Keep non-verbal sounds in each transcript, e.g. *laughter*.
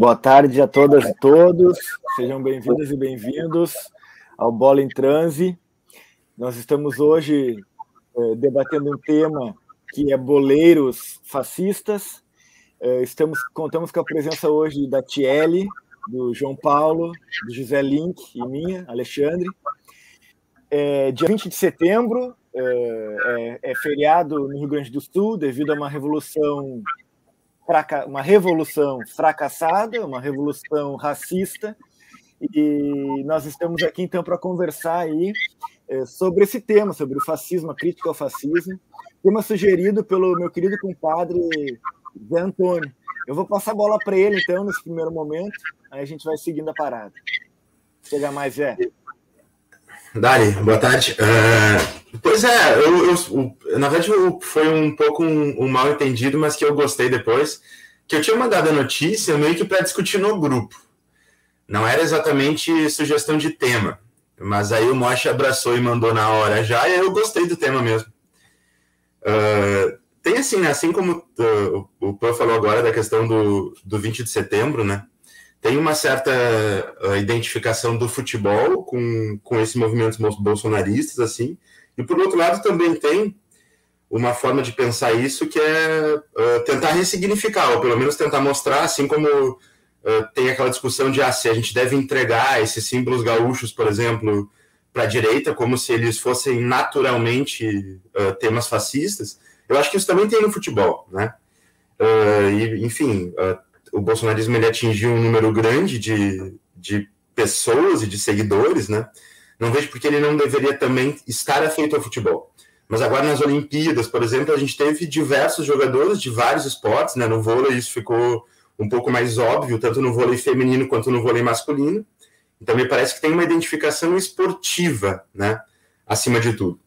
Boa tarde a todas e todos. Sejam bem-vindas e bem-vindos ao Bola em Transe. Nós estamos hoje eh, debatendo um tema que é boleiros fascistas. Eh, estamos contamos com a presença hoje da Tiele, do João Paulo, do José Link e minha, Alexandre. É, dia 20 de setembro é, é, é feriado no Rio Grande do Sul devido a uma revolução uma revolução fracassada, uma revolução racista, e nós estamos aqui então para conversar aí é, sobre esse tema, sobre o fascismo, a crítica ao fascismo, tema sugerido pelo meu querido compadre Zé Antônio. Eu vou passar a bola para ele então nesse primeiro momento, aí a gente vai seguindo a parada. Chega mais, Zé. Dali, boa tarde. Uh, pois é, eu, eu, na verdade foi um pouco um, um, mal entendido, mas que eu gostei depois, que eu tinha mandado a notícia meio que para discutir no grupo. Não era exatamente sugestão de tema, mas aí o Moche abraçou e mandou na hora já, e eu gostei do tema mesmo. Uh, tem assim, né, assim como uh, o Pô falou agora da questão do, do 20 de setembro, né? Tem uma certa uh, identificação do futebol com, com esses movimentos bolsonaristas, assim, e por outro lado também tem uma forma de pensar isso que é uh, tentar ressignificar, ou pelo menos tentar mostrar, assim como uh, tem aquela discussão de ah, se a gente deve entregar esses símbolos gaúchos, por exemplo, para a direita, como se eles fossem naturalmente temas fascistas, eu acho que isso também tem no futebol, né? e, enfim, o bolsonarismo ele atingiu um número grande de, de pessoas e de seguidores, né? Não vejo porque ele não deveria também estar afeito ao futebol. Mas agora nas Olimpíadas, por exemplo, a gente teve diversos jogadores de vários esportes, né? No vôlei isso ficou um pouco mais óbvio, tanto no vôlei feminino quanto no vôlei masculino. Então me parece que tem uma identificação esportiva, né? Acima de tudo.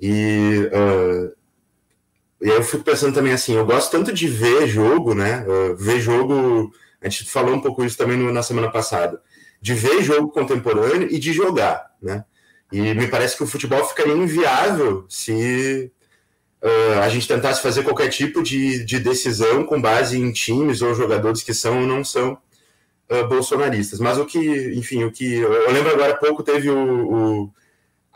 E uh, e eu fico pensando também assim, eu gosto tanto de ver jogo, né? Uh, ver jogo, a gente falou um pouco isso também no, na semana passada, de ver jogo contemporâneo e de jogar, né? E me parece que o futebol ficaria inviável se uh, a gente tentasse fazer qualquer tipo de, de decisão com base em times ou jogadores que são ou não são uh, bolsonaristas. Mas o que, enfim, o que eu lembro agora há pouco teve o, o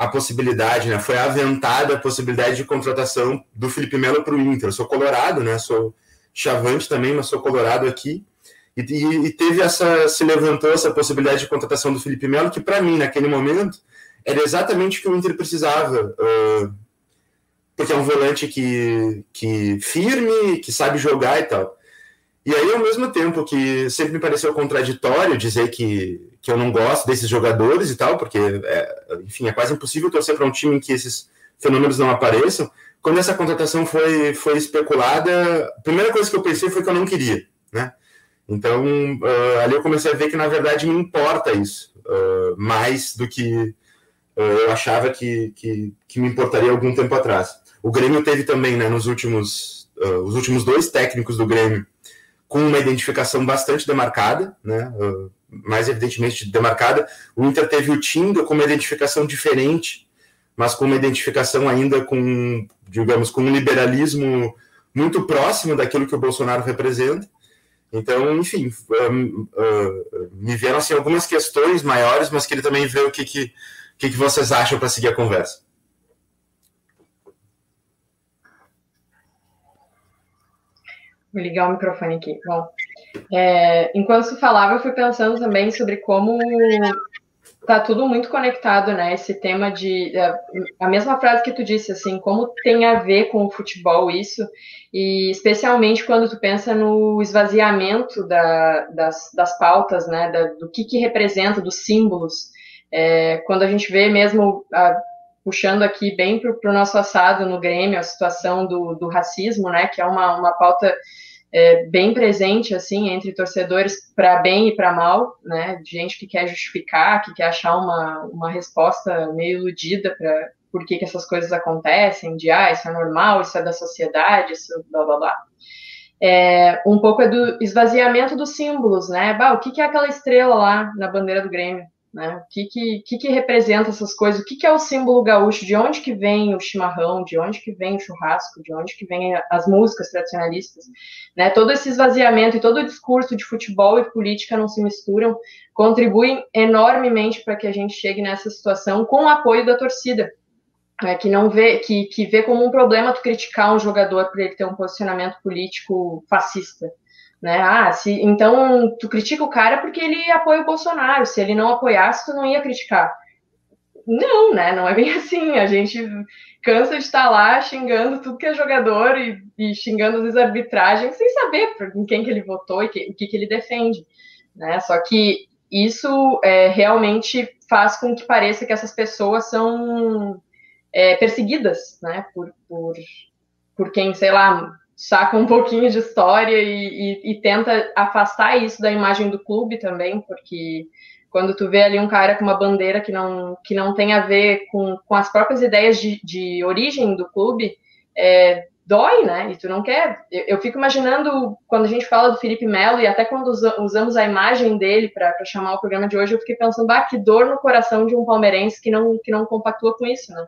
a possibilidade, né? Foi aventada a possibilidade de contratação do Felipe Melo para o Inter. Eu sou colorado, né? Sou chavante também, mas sou colorado aqui. E, e, e, teve essa, se levantou essa possibilidade de contratação do Felipe Melo, que para mim, naquele momento, era exatamente o que o Inter precisava. Uh, porque é um volante que, que firme, que sabe jogar e tal. E aí, ao mesmo tempo que sempre me pareceu contraditório dizer que, que eu não gosto desses jogadores e tal, porque, é, enfim, é quase impossível torcer para um time em que esses fenômenos não apareçam. Quando essa contratação foi, foi especulada, a primeira coisa que eu pensei foi que eu não queria, né? Então, uh, ali eu comecei a ver que, na verdade, me importa isso, uh, mais do que uh, eu achava que, que, que, me importaria algum tempo atrás. O Grêmio teve também, né, nos últimos, os últimos dois técnicos do Grêmio, com uma identificação bastante demarcada, né? Mais evidentemente demarcada. O Inter teve o Tinga com uma identificação diferente, mas com uma identificação ainda com, digamos, com um liberalismo muito próximo daquilo que o Bolsonaro representa. Então, enfim, uh, me vieram assim, algumas questões maiores, mas queria também ver o que, que, que, que vocês acham para seguir a conversa. Vou ligar o microfone aqui. Bom, é, enquanto você falava, eu fui pensando também sobre como tá tudo muito conectado, né? Esse tema de é, a mesma frase que tu disse, assim, como tem a ver com o futebol isso, e especialmente quando tu pensa no esvaziamento da, das, das pautas, né? Da, do que que representa, dos símbolos. É, quando a gente vê mesmo a, puxando aqui bem para o nosso assado no Grêmio, a situação do, do racismo, né, que é uma, uma pauta é, bem presente, assim, entre torcedores para bem e para mal, né, gente que quer justificar, que quer achar uma, uma resposta meio iludida para por que, que essas coisas acontecem, de, ah, isso é normal, isso é da sociedade, isso blá, blá, blá. É, um pouco é do esvaziamento dos símbolos, né, bah, o que, que é aquela estrela lá na bandeira do Grêmio? Né? O que que, que, representa essas coisas? O que, que é o símbolo gaúcho? De onde que vem o chimarrão? De onde que vem o churrasco? De onde que vem as músicas tradicionalistas? Né? Todo esse esvaziamento e todo o discurso de futebol e política não se misturam, contribuem enormemente para que a gente chegue nessa situação com o apoio da torcida. Né, que não vê que, que vê como um problema tu criticar um jogador por ele ter um posicionamento político fascista, né? Ah, se, então tu critica o cara porque ele apoia o Bolsonaro. Se ele não apoiasse, tu não ia criticar. Não, né? Não é bem *laughs* assim. A gente cansa de estar lá xingando tudo que é jogador e, e xingando às vezes a arbitragem sem saber em quem que ele votou e que, o que, que ele defende. Né? Só que isso é, realmente faz com que pareça que essas pessoas são é, perseguidas, né? Por, por, por quem, sei lá, saca um pouquinho de história e, e, e, tenta afastar isso da imagem do clube também, porque quando tu vê ali um cara com uma bandeira que não, que não tem a ver com, com as próprias ideias de, de origem do clube, é, dói, né? E tu não quer. Eu, eu, fico imaginando quando a gente fala do Felipe Melo e até quando usa, usamos a imagem dele para chamar o programa de hoje, eu fiquei pensando, bah, que dor no coração de um palmeirense que não, que não compactua com isso, né?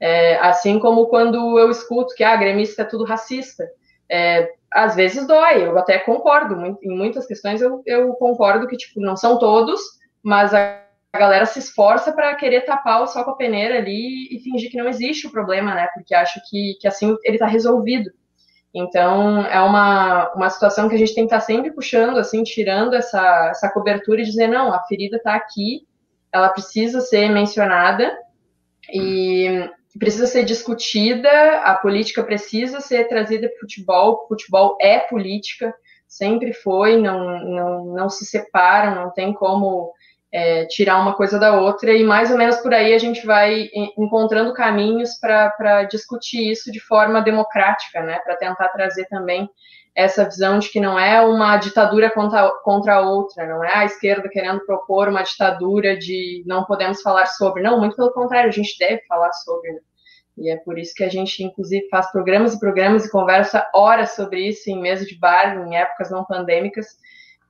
É, assim como quando eu escuto que a ah, gremista é tudo racista. É, às vezes dói, eu até concordo, em muitas questões eu, eu concordo que, tipo, não são todos, mas a, a galera se esforça para querer tapar o sol com a peneira ali e fingir que não existe o problema, né, porque acha que, que assim ele está resolvido. Então, é uma, uma situação que a gente tem que estar tá sempre puxando, assim, tirando essa, essa cobertura e dizer, não, a ferida está aqui, ela precisa ser mencionada, e, precisa ser discutida, a política precisa ser trazida para o futebol, futebol é política, sempre foi, não, não, não se separam, não tem como é, tirar uma coisa da outra, e mais ou menos por aí a gente vai encontrando caminhos para discutir isso de forma democrática, né, para tentar trazer também essa visão de que não é uma ditadura contra, contra outra, não é a esquerda querendo propor uma ditadura de não podemos falar sobre. Não, muito pelo contrário, a gente deve falar sobre. Né? E é por isso que a gente, inclusive, faz programas e programas e conversa horas sobre isso em mesa de bar, em épocas não pandêmicas,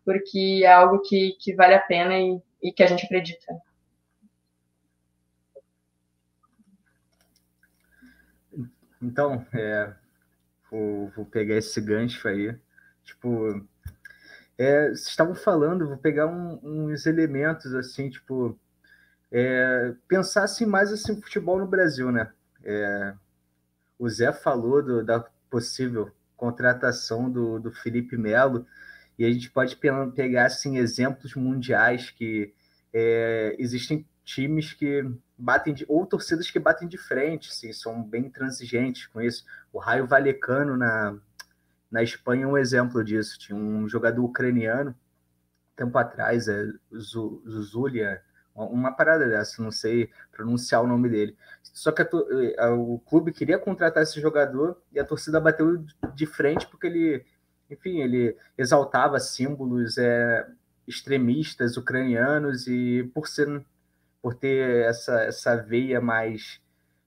porque é algo que, que vale a pena e, e que a gente acredita. Então, é, vou, vou pegar esse gancho aí. Tipo, é, vocês estavam falando, vou pegar um, uns elementos assim, tipo, é, pensar assim, mais assim, futebol no Brasil, né? É, o Zé falou do, da possível contratação do, do Felipe Melo, e a gente pode pegar assim, exemplos mundiais que é, existem times que batem de, ou torcidas que batem de frente, assim, são bem transigentes com isso. O Raio Valecano na, na Espanha é um exemplo disso. Tinha um jogador ucraniano, tempo atrás, é Zuzulia, uma parada dessa, não sei pronunciar o nome dele. Só que a, a, o clube queria contratar esse jogador e a torcida bateu de frente porque ele, enfim, ele exaltava símbolos é, extremistas ucranianos e por ser por ter essa, essa veia mais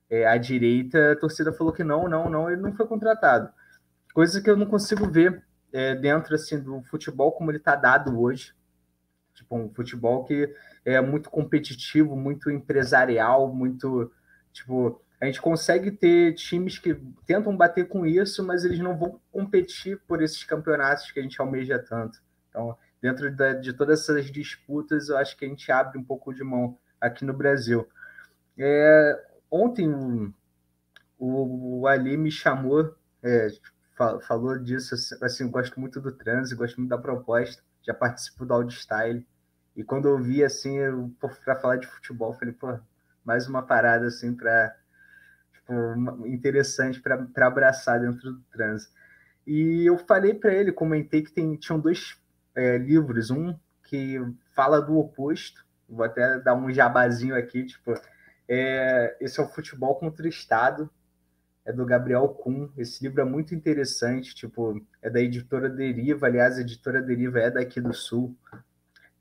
é, à direita, a torcida falou que não, não, não, ele não foi contratado. Coisa que eu não consigo ver é, dentro assim, do futebol como ele está dado hoje. Tipo, um futebol que é muito competitivo, muito empresarial, muito. Tipo, a gente consegue ter times que tentam bater com isso, mas eles não vão competir por esses campeonatos que a gente almeja tanto. Então, dentro da, de todas essas disputas, eu acho que a gente abre um pouco de mão aqui no Brasil. É, ontem o, o, Ali me chamou, é, falou disso, assim, gosto muito do transe, gosto muito da proposta, já participo do Audio Style, e quando eu vi, assim, para falar de futebol, falei, pô, mais uma parada, assim, para tipo, interessante para abraçar dentro do transe. E eu falei para ele, comentei que tem, tinham dois é, livros, um que fala do oposto Vou até dar um jabazinho aqui, tipo, é, esse é o Futebol contra o Estado, é do Gabriel Kuhn. Esse livro é muito interessante, tipo, é da editora Deriva, aliás, a editora Deriva é daqui do Sul.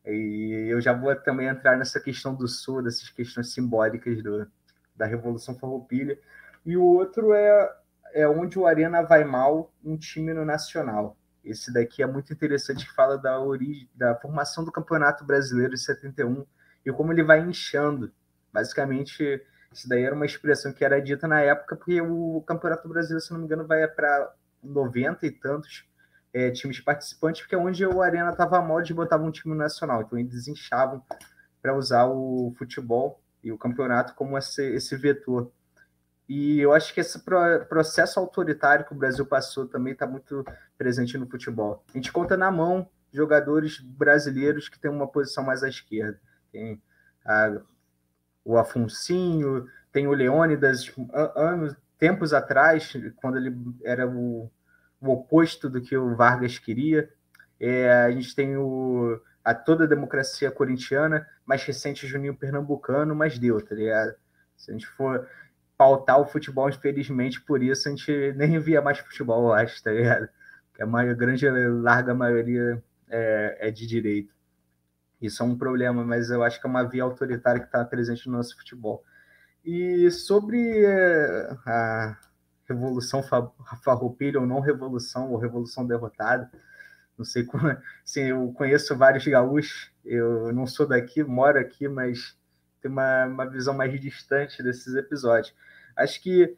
E eu já vou também entrar nessa questão do Sul, dessas questões simbólicas do, da Revolução Farroupilha. E o outro é, é Onde o Arena Vai Mal, um time no Nacional. Esse daqui é muito interessante, que fala da origem, da formação do Campeonato Brasileiro de 71 e como ele vai inchando. Basicamente, isso daí era uma expressão que era dita na época, porque o Campeonato Brasileiro, se não me engano, vai para 90 e tantos é, times participantes, porque é onde o Arena estava mal, eles botavam um time nacional. Então eles inchavam para usar o futebol e o campeonato como esse, esse vetor. E eu acho que esse processo autoritário que o Brasil passou também está muito presente no futebol. A gente conta na mão jogadores brasileiros que têm uma posição mais à esquerda. Tem a, o Afonsinho, tem o Leônidas, anos, tempos atrás, quando ele era o, o oposto do que o Vargas queria. É, a gente tem o, a toda a democracia corintiana, mais recente Juninho Pernambucano, mas deu, tá ligado? Se a gente for pautar o futebol, infelizmente, por isso a gente *laughs* nem via mais futebol, eu acho, tá ligado? Porque a grande, larga maioria é, é, de direito. Isso é um problema, mas eu acho que é uma via autoritária que está presente no nosso futebol. E sobre é, a revolução farroupilha ou não revolução, ou revolução derrotada, não sei como, assim, eu conheço vários gaúchos, eu não sou daqui, moro aqui, mas tenho uma, uma visão mais distante desses episódios. Acho que,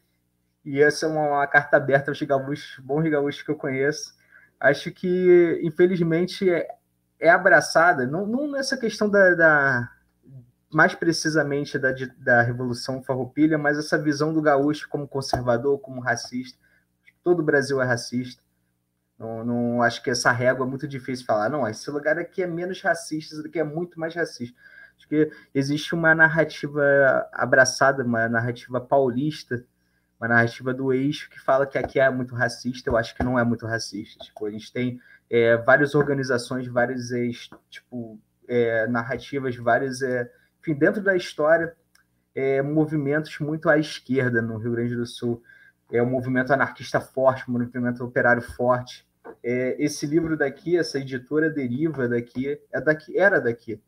e essa é uma, uma carta aberta aos gaúchos, bons gaúchos que eu conheço, acho que, infelizmente, é, é abraçada, não, não nessa questão da, da mais precisamente da, da Revolução Farroupilha, mas essa visão do gaúcho como conservador, como racista. Todo o Brasil é racista. Não, não acho que essa régua é muito difícil falar. Não, esse lugar aqui é menos racista, esse daqui é muito mais racista. Acho que existe uma narrativa abraçada, uma narrativa paulista, uma narrativa do eixo que fala que aqui é muito racista. Eu acho que não é muito racista. Tipo, a gente tem é, várias organizações, várias tipo, é, narrativas, várias, é, enfim, dentro da história, é, movimentos muito à esquerda no Rio Grande do Sul. É um movimento anarquista forte, um movimento operário forte. É, esse livro daqui, essa editora deriva daqui, é daqui era daqui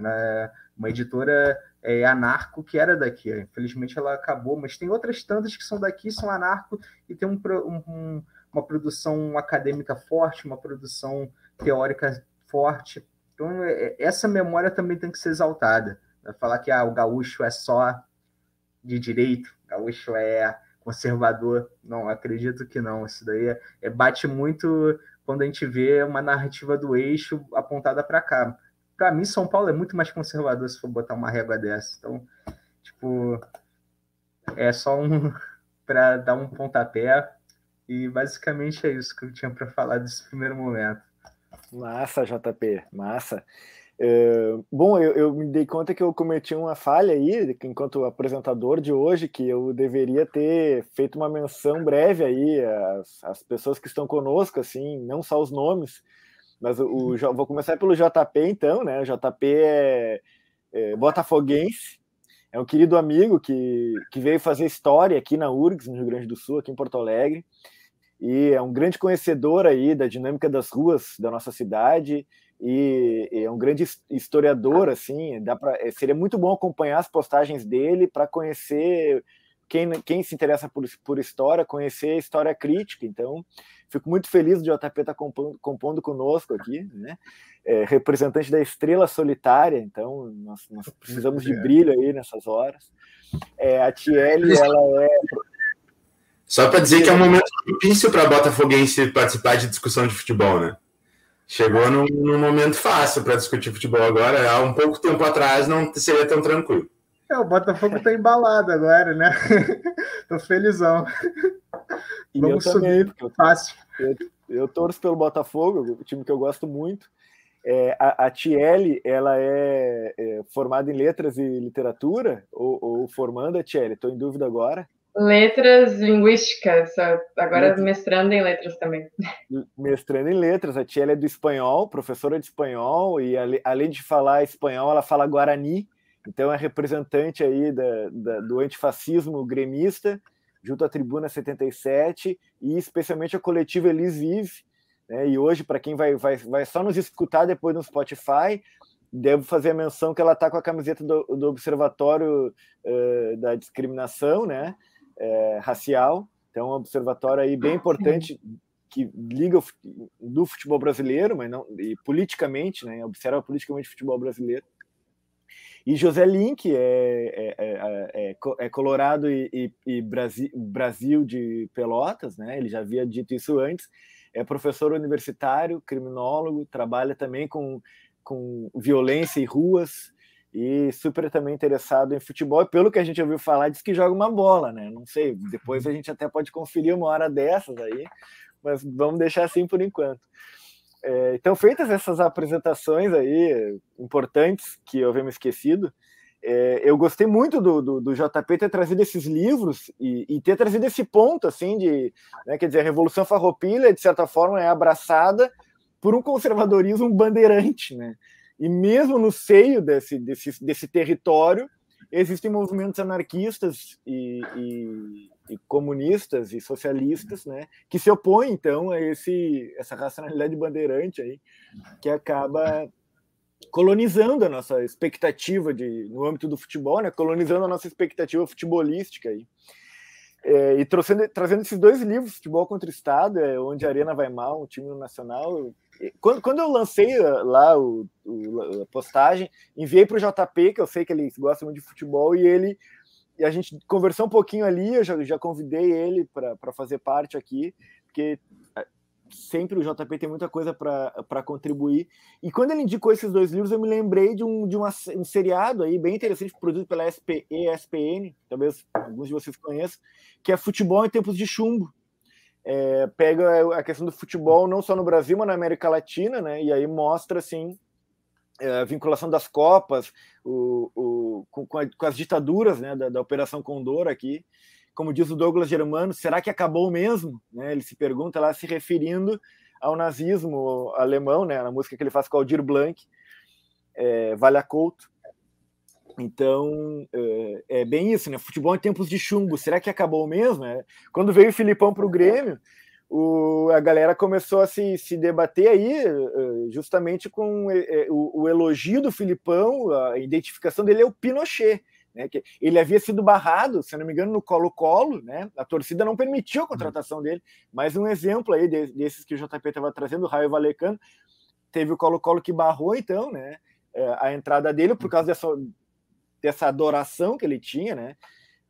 né? uma editora é, anarco que era daqui. Infelizmente ela acabou, mas tem outras tantas que são daqui, são anarco e tem um, um, uma produção acadêmica forte, uma produção teórica forte. Então é, essa memória também tem que ser exaltada. Falar que ah, o gaúcho é só de direito, o gaúcho é conservador. Não, acredito que não. Isso daí é, é bate muito quando a gente vê uma narrativa do eixo apontada para cá para mim, São Paulo é muito mais conservador se for botar uma régua dessa. Então, tipo, é só um *laughs* para dar um pontapé. E basicamente é isso que eu tinha para falar desse primeiro momento. Massa, JP, massa. É, bom, eu, eu, me dei conta que eu cometi uma falha aí, enquanto apresentador de hoje, que eu deveria ter feito uma menção breve aí às, às pessoas que estão conosco, assim, não só os nomes, mas o, o, vou começar pelo JP, então, né? O JP é, é botafoguense, é um querido amigo que, que veio fazer história aqui na URGS, no Rio Grande do Sul, aqui em Porto Alegre, e é um grande conhecedor aí da dinâmica das ruas da nossa cidade, e, e é um grande historiador, assim, dá pra, é, seria muito bom acompanhar as postagens dele para conhecer quem, quem se interessa por, por história, conhecer a história crítica, então Fico muito feliz de JP estar compondo, compondo conosco aqui, né? É, representante da estrela solitária, então nós, nós precisamos de *laughs* brilho aí nessas horas. É, a Tiele, ela é. Só para dizer que é um momento difícil para Botafoguense participar de discussão de futebol, né? Chegou num, num momento fácil para discutir futebol agora. Há um pouco tempo atrás não seria tão tranquilo. É, o Botafogo está embalado agora, né? *laughs* Tô felizão. E Vamos eu também, subir fácil. Eu, eu, torço pelo Botafogo, o time que eu gosto muito. É, a, a Tiele, ela é, é, formada em letras e literatura? Ou, ou formando a Tiele? Estou em dúvida agora. Letras linguísticas, agora letras. mestrando em letras também. Mestrando em letras, a Tiele é do espanhol, professora de espanhol, e além de falar espanhol, ela fala guarani, então é representante aí da, da do antifascismo gremista, junto à Tribuna 77 e especialmente a coletiva Elis Vive. Né? E hoje, para quem vai, vai, vai só nos escutar depois no Spotify, devo fazer a menção que ela está com a camiseta do, do Observatório uh, da Discriminação né? Uh, Racial. Então, é um observatório aí bem importante que liga o, do futebol brasileiro, mas não e politicamente, né? Observa politicamente o futebol brasileiro. E José Link é, é, é, é, é colorado e, e, e Brasil, Brasil de Pelotas, né? Ele já havia dito isso antes. É professor universitário, criminólogo, trabalha também com, com violência e ruas e super também interessado em futebol. E pelo que a gente ouviu falar, diz que joga uma bola, né? Não sei, depois a gente até pode conferir uma hora dessas aí, mas vamos deixar assim por enquanto. É, então, feitas essas apresentações aí importantes que eu havia me esquecido, é, eu gostei muito do, do, do, JP ter trazido esses livros e, e ter trazido esse ponto, assim, de, né, quer dizer, a Revolução Farroupilha, de certa forma, é abraçada por um conservadorismo bandeirante, né? E mesmo no seio desse, desse, desse território, existem movimentos anarquistas e, e, e, comunistas e socialistas, né, que se opõem então a esse essa racionalidade bandeirante aí, que acaba colonizando a nossa expectativa de no âmbito do futebol, né, colonizando a nossa expectativa futebolística aí. É, e trazendo, trazendo esses dois livros, Futebol contra o Estado, é, onde a Arena vai mal, o time nacional, quando, quando eu lancei uh, lá o, o a postagem, enviei para o JP, que eu sei que ele gosta muito de futebol, e ele e a gente conversou um pouquinho ali, eu já, já convidei ele para fazer parte aqui, porque uh, sempre o JP tem muita coisa para contribuir. E quando ele indicou esses dois livros, eu me lembrei de um, de uma, um seriado aí bem interessante, produzido pela SP, ESPN, talvez alguns de vocês conheçam, que é Futebol em Tempos de Chumbo é, pega a questão do futebol não só no Brasil, mas na América Latina, né? E aí mostra assim é, a vinculação das Copas, o, o com, a, com, as ditaduras né, da, da, Operação Condor aqui. Como diz o Douglas Germano, será que acabou mesmo? Né, ele se pergunta lá, se referindo ao nazismo alemão, né, na música que ele faz com Aldir Blanc, é, Vale a Couto. Então, é, é, bem isso, né? Futebol em tempos de chumbo, será que acabou mesmo? É, quando veio o Filipão para o Grêmio, o, a galera começou a se, se debater aí, é, justamente com o, o, elogio do Filipão, a identificação dele é o Pinochet. Né, que ele havia sido barrado, se não me engano, no Colo-Colo, né? A torcida não permitiu a contratação dele. Mais um exemplo aí desses que o JP estava trazendo, o Raio Valecano, teve o Colo-Colo que barrou, então, né? A entrada dele por causa dessa dessa adoração que ele tinha, né,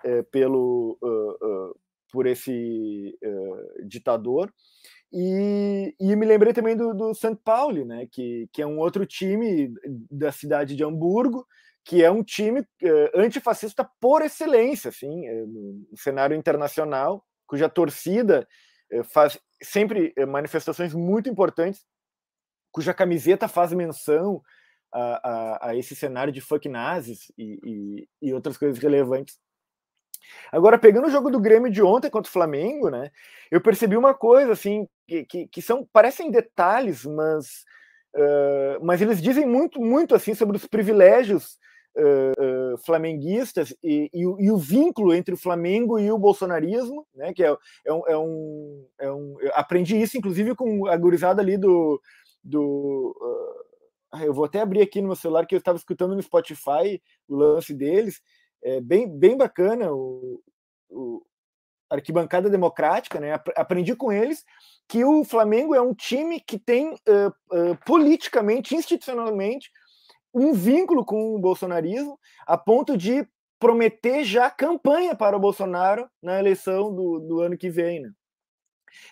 é, pelo uh, uh, por esse uh, ditador. E, e, me lembrei também do, do St. Pauli, né, que, que é um outro time da cidade de Hamburgo, que é um time antifascista por excelência, assim, no cenário internacional, cuja torcida faz sempre manifestações muito importantes, cuja camiseta faz menção a, a, a esse cenário de fuck nazis e, e, e, outras coisas relevantes. Agora, pegando o jogo do Grêmio de ontem contra o Flamengo, né, eu percebi uma coisa, assim, que, que, que são, parecem detalhes, mas, uh, mas eles dizem muito, muito, assim, sobre os privilégios uh, uh, flamenguistas e, e, e, o vínculo entre o Flamengo e o bolsonarismo, né, que é, é, um, é, um, é um... Aprendi isso, inclusive, com a gurizada ali do... do ah, eu vou até abrir aqui no meu celular que eu estava escutando no Spotify o lance deles. É bem, bem bacana o, o arquibancada democrática, né? Aprendi com eles que o Flamengo é um time que tem uh, uh, politicamente, institucionalmente, um vínculo com o bolsonarismo, a ponto de prometer já campanha para o Bolsonaro na eleição do, do ano que vem. Né?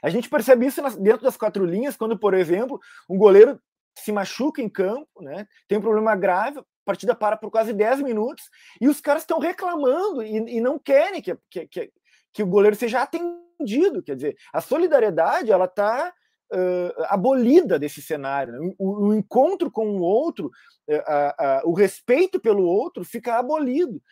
A gente percebe isso dentro das quatro linhas, quando, por exemplo, um goleiro se machuca em campo, né? Tem um problema grave, a partida para por quase 10 minutos e os caras estão reclamando e, e, não querem que, que, que, que, o goleiro seja atendido. Quer dizer, a solidariedade ela está uh, abolida desse cenário. Né? O, o, encontro com o outro, uh, o respeito pelo outro fica abolido.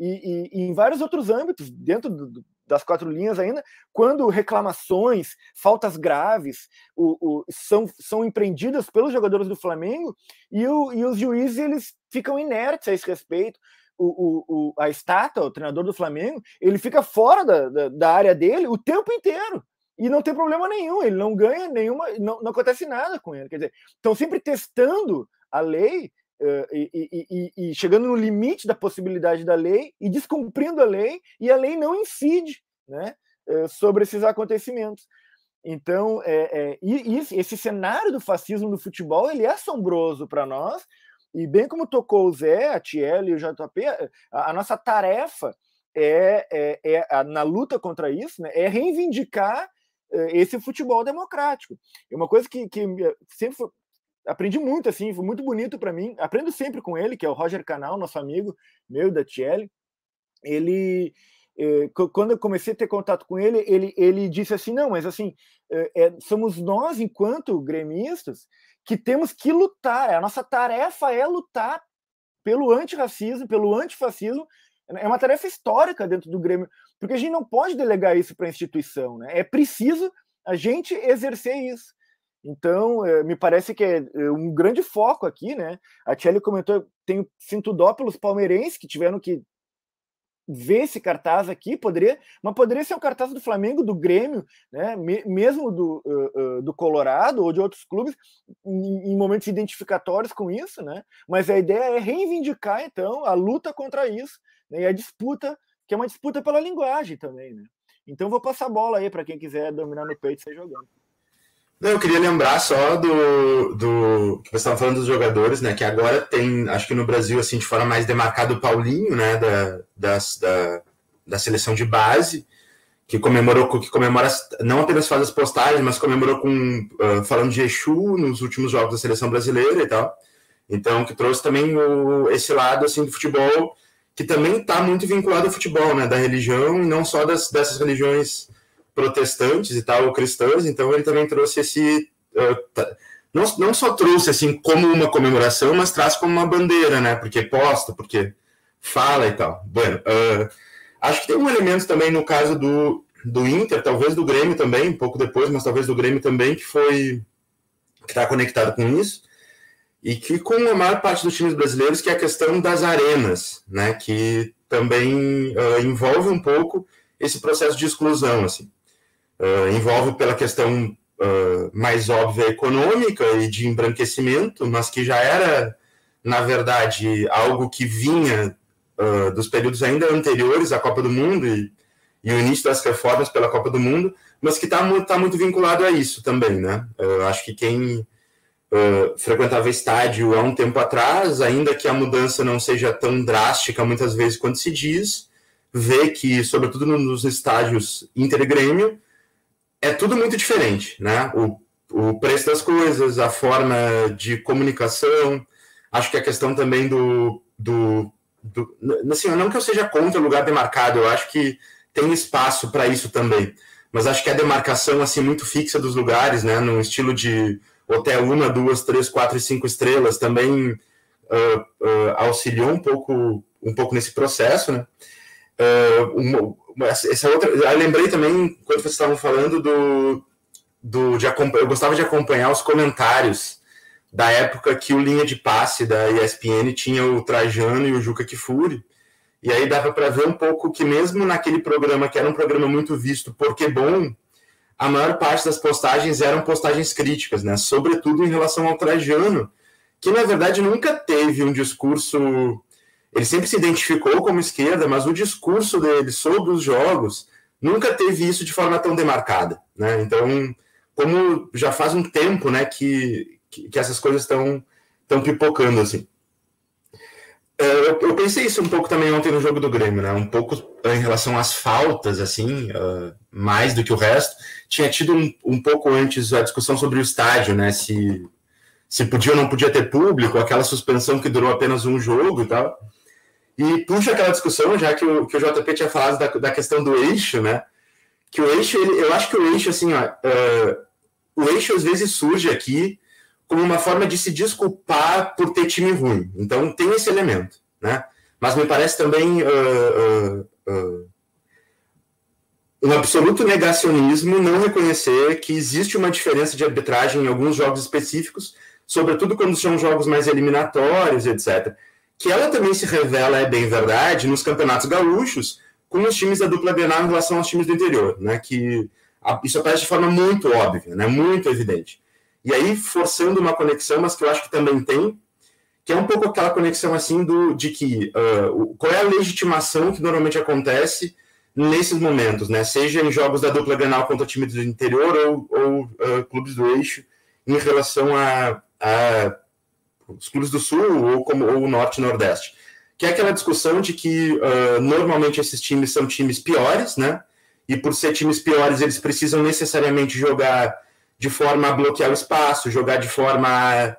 E, e, e, em vários outros âmbitos, dentro do, das quatro linhas ainda, quando reclamações, faltas graves o, o, são, são empreendidas pelos jogadores do Flamengo e, o, e os juízes eles ficam inertes a esse respeito. O, a estátua, o treinador do Flamengo, ele fica fora da, da, da, área dele o tempo inteiro. E não tem problema nenhum, ele não ganha nenhuma, não, não acontece nada com ele. Quer dizer, estão sempre testando a lei Uh, e, e, e, chegando no limite da possibilidade da lei e descumprindo a lei, e a lei não incide né, uh, sobre esses acontecimentos. Então, é, é, e, esse cenário do fascismo no futebol ele é assombroso para nós, E bem como tocou o Zé, a Tiel e o JP, a, a nossa tarefa é, é, é, na luta contra isso, né, é reivindicar é, esse futebol democrático. É uma coisa que, que sempre aprendi muito, assim, foi muito bonito para mim. Aprendo sempre com ele, que é o Roger Canal, nosso amigo, meu da Tiel. Ele, é, quando eu comecei a ter contato com ele, ele, ele disse assim: não, mas assim, é, somos nós, enquanto gremistas, que temos que lutar. A nossa tarefa é lutar pelo antirracismo, pelo antifascismo. É uma tarefa histórica dentro do Grêmio, porque a gente não pode delegar isso para a instituição. Né? É preciso a gente exercer isso. Então, é, me parece que é, é um grande foco aqui, né? A Tchelle comentou, tenho, sinto dó pelos palmeirenses que tiveram que ver esse cartaz aqui, poderia, mas poderia ser um cartaz do Flamengo, do Grêmio, né, mesmo do, uh, uh, do Colorado ou de outros clubes, em, em, momentos identificatórios com isso, né? Mas a ideia é reivindicar então a luta contra isso, né, e a disputa, que é uma disputa pela linguagem também, né? Então vou passar a bola aí para quem quiser dominar no peito e sair jogando. Não, eu queria lembrar só do, do que você estava falando dos jogadores, né? Que agora tem, acho que no Brasil, assim, de forma mais demarcada, o Paulinho, né? Da, das, da, da seleção de base, que comemorou, que comemora, não apenas faz as postagens, mas comemorou com uh, falando de Exu nos últimos jogos da seleção brasileira e tal. Então, que trouxe também o, esse lado assim do futebol, que também está muito vinculado ao futebol, né? Da religião e não só das, dessas religiões protestantes e tal, cristãs, então ele também trouxe esse. Uh, não, não só trouxe assim como uma comemoração, mas traz como uma bandeira, né? Porque posta, porque fala e tal. Bueno, uh, acho que tem um elemento também no caso do, do Inter, talvez do Grêmio também, um pouco depois, mas talvez do Grêmio também, que foi. que está conectado com isso. E que com a maior parte dos times brasileiros, que é a questão das arenas, né? Que também uh, envolve um pouco esse processo de exclusão, assim. Uh, envolve pela questão uh, mais óbvia econômica e de embranquecimento, mas que já era, na verdade, algo que vinha uh, dos períodos ainda anteriores à Copa do Mundo e, e, o início das reformas pela Copa do Mundo, mas que está tá muito vinculado a isso também, né? Eu acho que quem frequentava estádio há um tempo atrás, ainda que a mudança não seja tão drástica muitas vezes quanto se diz, vê que, sobretudo nos estádios Inter e Grêmio, é tudo muito diferente, né? O, o preço das coisas, a forma de comunicação, acho que a questão também do, do, do assim, não que eu seja contra o lugar demarcado, eu acho que tem espaço para isso também, mas acho que a demarcação assim muito fixa dos lugares, né, no estilo de hotel uma, duas, três, quatro e cinco estrelas também uh, uh, auxiliou um pouco um pouco nesse processo, né? Uh, uma, essa outra, eu lembrei também, quando vocês estavam falando do, do de, eu gostava de acompanhar os comentários da época que o linha de passe da ESPN tinha o Trajano e o Juca Kifuri, e aí dava para ver um pouco que mesmo naquele programa, que era um programa muito visto porque bom, a maior parte das postagens eram postagens críticas, né? Sobretudo em relação ao Trajano, que na verdade nunca teve um discurso ele sempre se identificou como esquerda, mas o discurso dele sobre os jogos nunca teve isso de forma tão demarcada. Né? Então, como já faz um tempo né, que, que, que essas coisas estão pipocando assim. É, eu, pensei isso um pouco também ontem no jogo do Grêmio, né? Um pouco em relação às faltas, assim, uh, mais do que o resto. Tinha tido um, um pouco antes a discussão sobre o estádio, né? Se, se podia ou não podia ter público, aquela suspensão que durou apenas um jogo e tal. E puxa aquela discussão, já que o, que o JP tinha falado da, da questão do eixo, né? Que o eixo, ele, eu acho que o eixo, assim, ó, uh, o eixo às vezes surge aqui como uma forma de se desculpar por ter time ruim. Então tem esse elemento, né? Mas me parece também uh, uh, um absoluto negacionismo não reconhecer que existe uma diferença de arbitragem em alguns jogos específicos, sobretudo quando são jogos mais eliminatórios, etc que ela também se revela, é bem verdade, nos campeonatos gaúchos, com os times da dupla Grenal em relação aos times do interior, né? Que isso aparece de forma muito óbvia, né? Muito evidente. E aí forçando uma conexão, mas que eu acho que também tem, que é um pouco aquela conexão assim do de que uh, qual é a legitimação que normalmente acontece nesses momentos, né? Seja em jogos da dupla Grenal contra times do interior ou, ou uh, clubes do eixo em relação a, a os clubes do Sul ou como ou o Norte e Nordeste, que é aquela discussão de que uh, normalmente esses times são times piores, né? E por ser times piores, eles precisam necessariamente jogar de forma a bloquear o espaço, jogar de forma a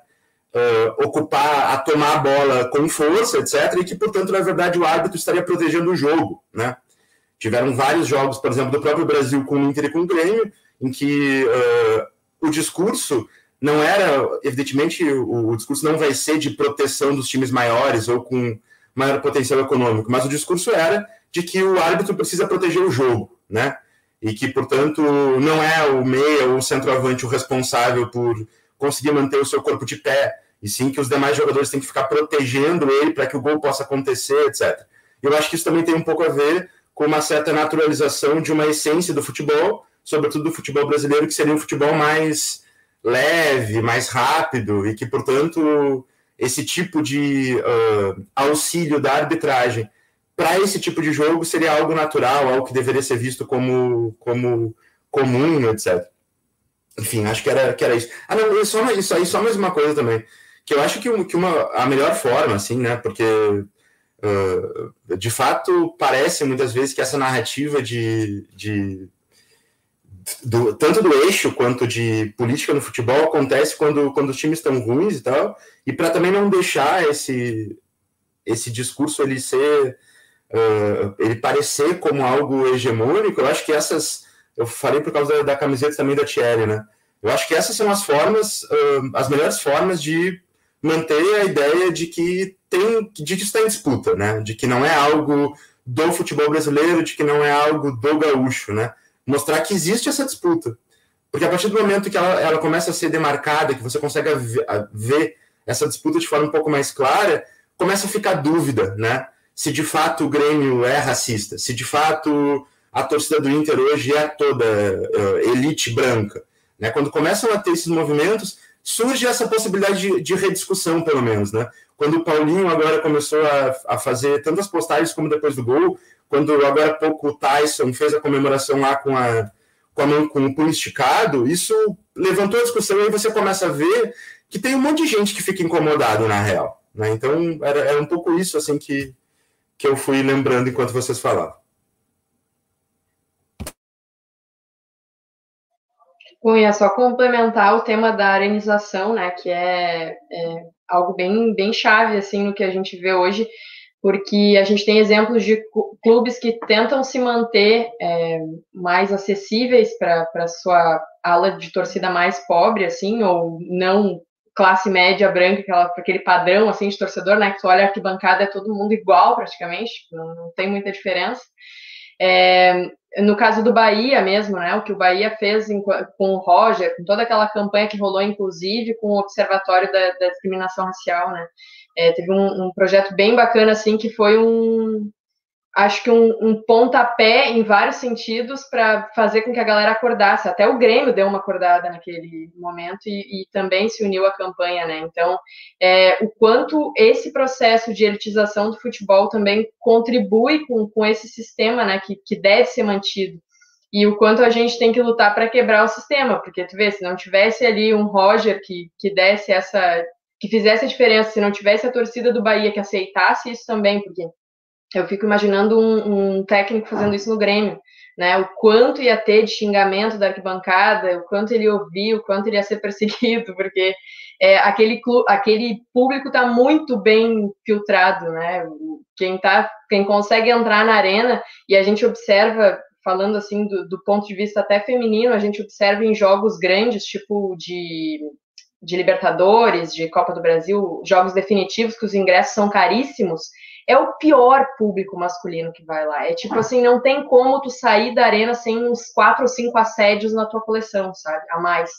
uh, ocupar, a tomar a bola com força, etc. E que, portanto, na verdade, o árbitro estaria protegendo o jogo, né? Tiveram vários jogos, por exemplo, do próprio Brasil com o Inter e com o Grêmio, em que uh, o discurso não era, evidentemente, o, o, discurso não vai ser de proteção dos times maiores ou com maior potencial econômico, mas o discurso era de que o árbitro precisa proteger o jogo, né? E que, portanto, não é o meia ou o centroavante o responsável por conseguir manter o seu corpo de pé, e sim que os demais jogadores têm que ficar protegendo ele para que o gol possa acontecer, etc. Eu acho que isso também tem um pouco a ver com uma certa naturalização de uma essência do futebol, sobretudo do futebol brasileiro, que seria um futebol mais leve, mais rápido e que, portanto, esse tipo de uh, auxílio da arbitragem para esse tipo de jogo seria algo natural, algo que deveria ser visto como, como comum, etc. Enfim, acho que era, que era isso. Ah, não, só, isso aí, só mais uma coisa também, que eu acho que, que uma, a melhor forma, assim, né, porque uh, de fato parece muitas vezes que essa narrativa de, de do, tanto do eixo quanto de política no futebol acontece quando, quando os times estão ruins e tal, e para também não deixar esse, esse discurso ele ser, uh, ele parecer como algo hegemônico, eu acho que essas, eu falei por causa da, da camiseta também da Thierry, né, eu acho que essas são as formas, uh, as melhores formas de manter a ideia de que tem, de que está em disputa, né, de que não é algo do futebol brasileiro, de que não é algo do gaúcho, né, mostrar que existe essa disputa. Porque a partir do momento que ela, ela começa a ser demarcada, que você consegue ver, essa disputa de forma um pouco mais clara, começa a ficar dúvida, né? Se de fato o Grêmio é racista, se de fato a torcida do Inter hoje é toda uh, elite branca. Né? Quando começam a ter esses movimentos, surge essa possibilidade de, de rediscussão, pelo menos. Né? Quando o Paulinho agora começou a, a fazer tantas postagens como depois do gol, quando agora há pouco o Tyson fez a comemoração lá com a, com a mão com o punho esticado, isso levantou a discussão e aí você começa a ver que tem um monte de gente que fica incomodado na real. Né? Então era, era um pouco isso assim que, que eu fui lembrando enquanto vocês falavam. Bom, é só complementar o tema da arenização, né, que é, é, algo bem, bem chave, assim, no que a gente vê hoje, porque a gente tem exemplos de clubes que tentam se manter é, mais acessíveis para a sua ala de torcida mais pobre, assim, ou não classe média branca, aquela, aquele padrão assim de torcedor, né? Que tu olha a arquibancada é todo mundo igual praticamente, não, não tem muita diferença. É, no caso do Bahia mesmo, né? O que o Bahia fez em, com o Roger, com toda aquela campanha que rolou, inclusive, com o Observatório da, da Discriminação Racial, né? É, teve um, um, projeto bem bacana, assim, que foi um, acho que um, um pontapé em vários sentidos para fazer com que a galera acordasse. Até o Grêmio deu uma acordada naquele momento e, e também se uniu à campanha, né? Então, é, o quanto esse processo de elitização do futebol também contribui com, com esse sistema, né, que, que deve ser mantido. E o quanto a gente tem que lutar para quebrar o sistema, porque tu vê, se não tivesse ali um Roger que, que desse essa que fizesse a diferença se não tivesse a torcida do Bahia que aceitasse isso também, porque eu fico imaginando um, um técnico fazendo isso no Grêmio, né? O quanto ia ter de xingamento da arquibancada, o quanto ele ouvia, o quanto ele ia ser perseguido, *laughs* porque é, aquele, aquele público está muito bem filtrado, né? Quem, tá, quem consegue entrar na arena e a gente observa, falando assim do, do ponto de vista até feminino, a gente observa em jogos grandes, tipo de de Libertadores, de Copa do Brasil, jogos definitivos que os ingressos são caríssimos, é o pior público masculino que vai lá. É tipo assim, não tem como tu sair da arena sem uns quatro ou cinco assédios na tua coleção, sabe? A mais.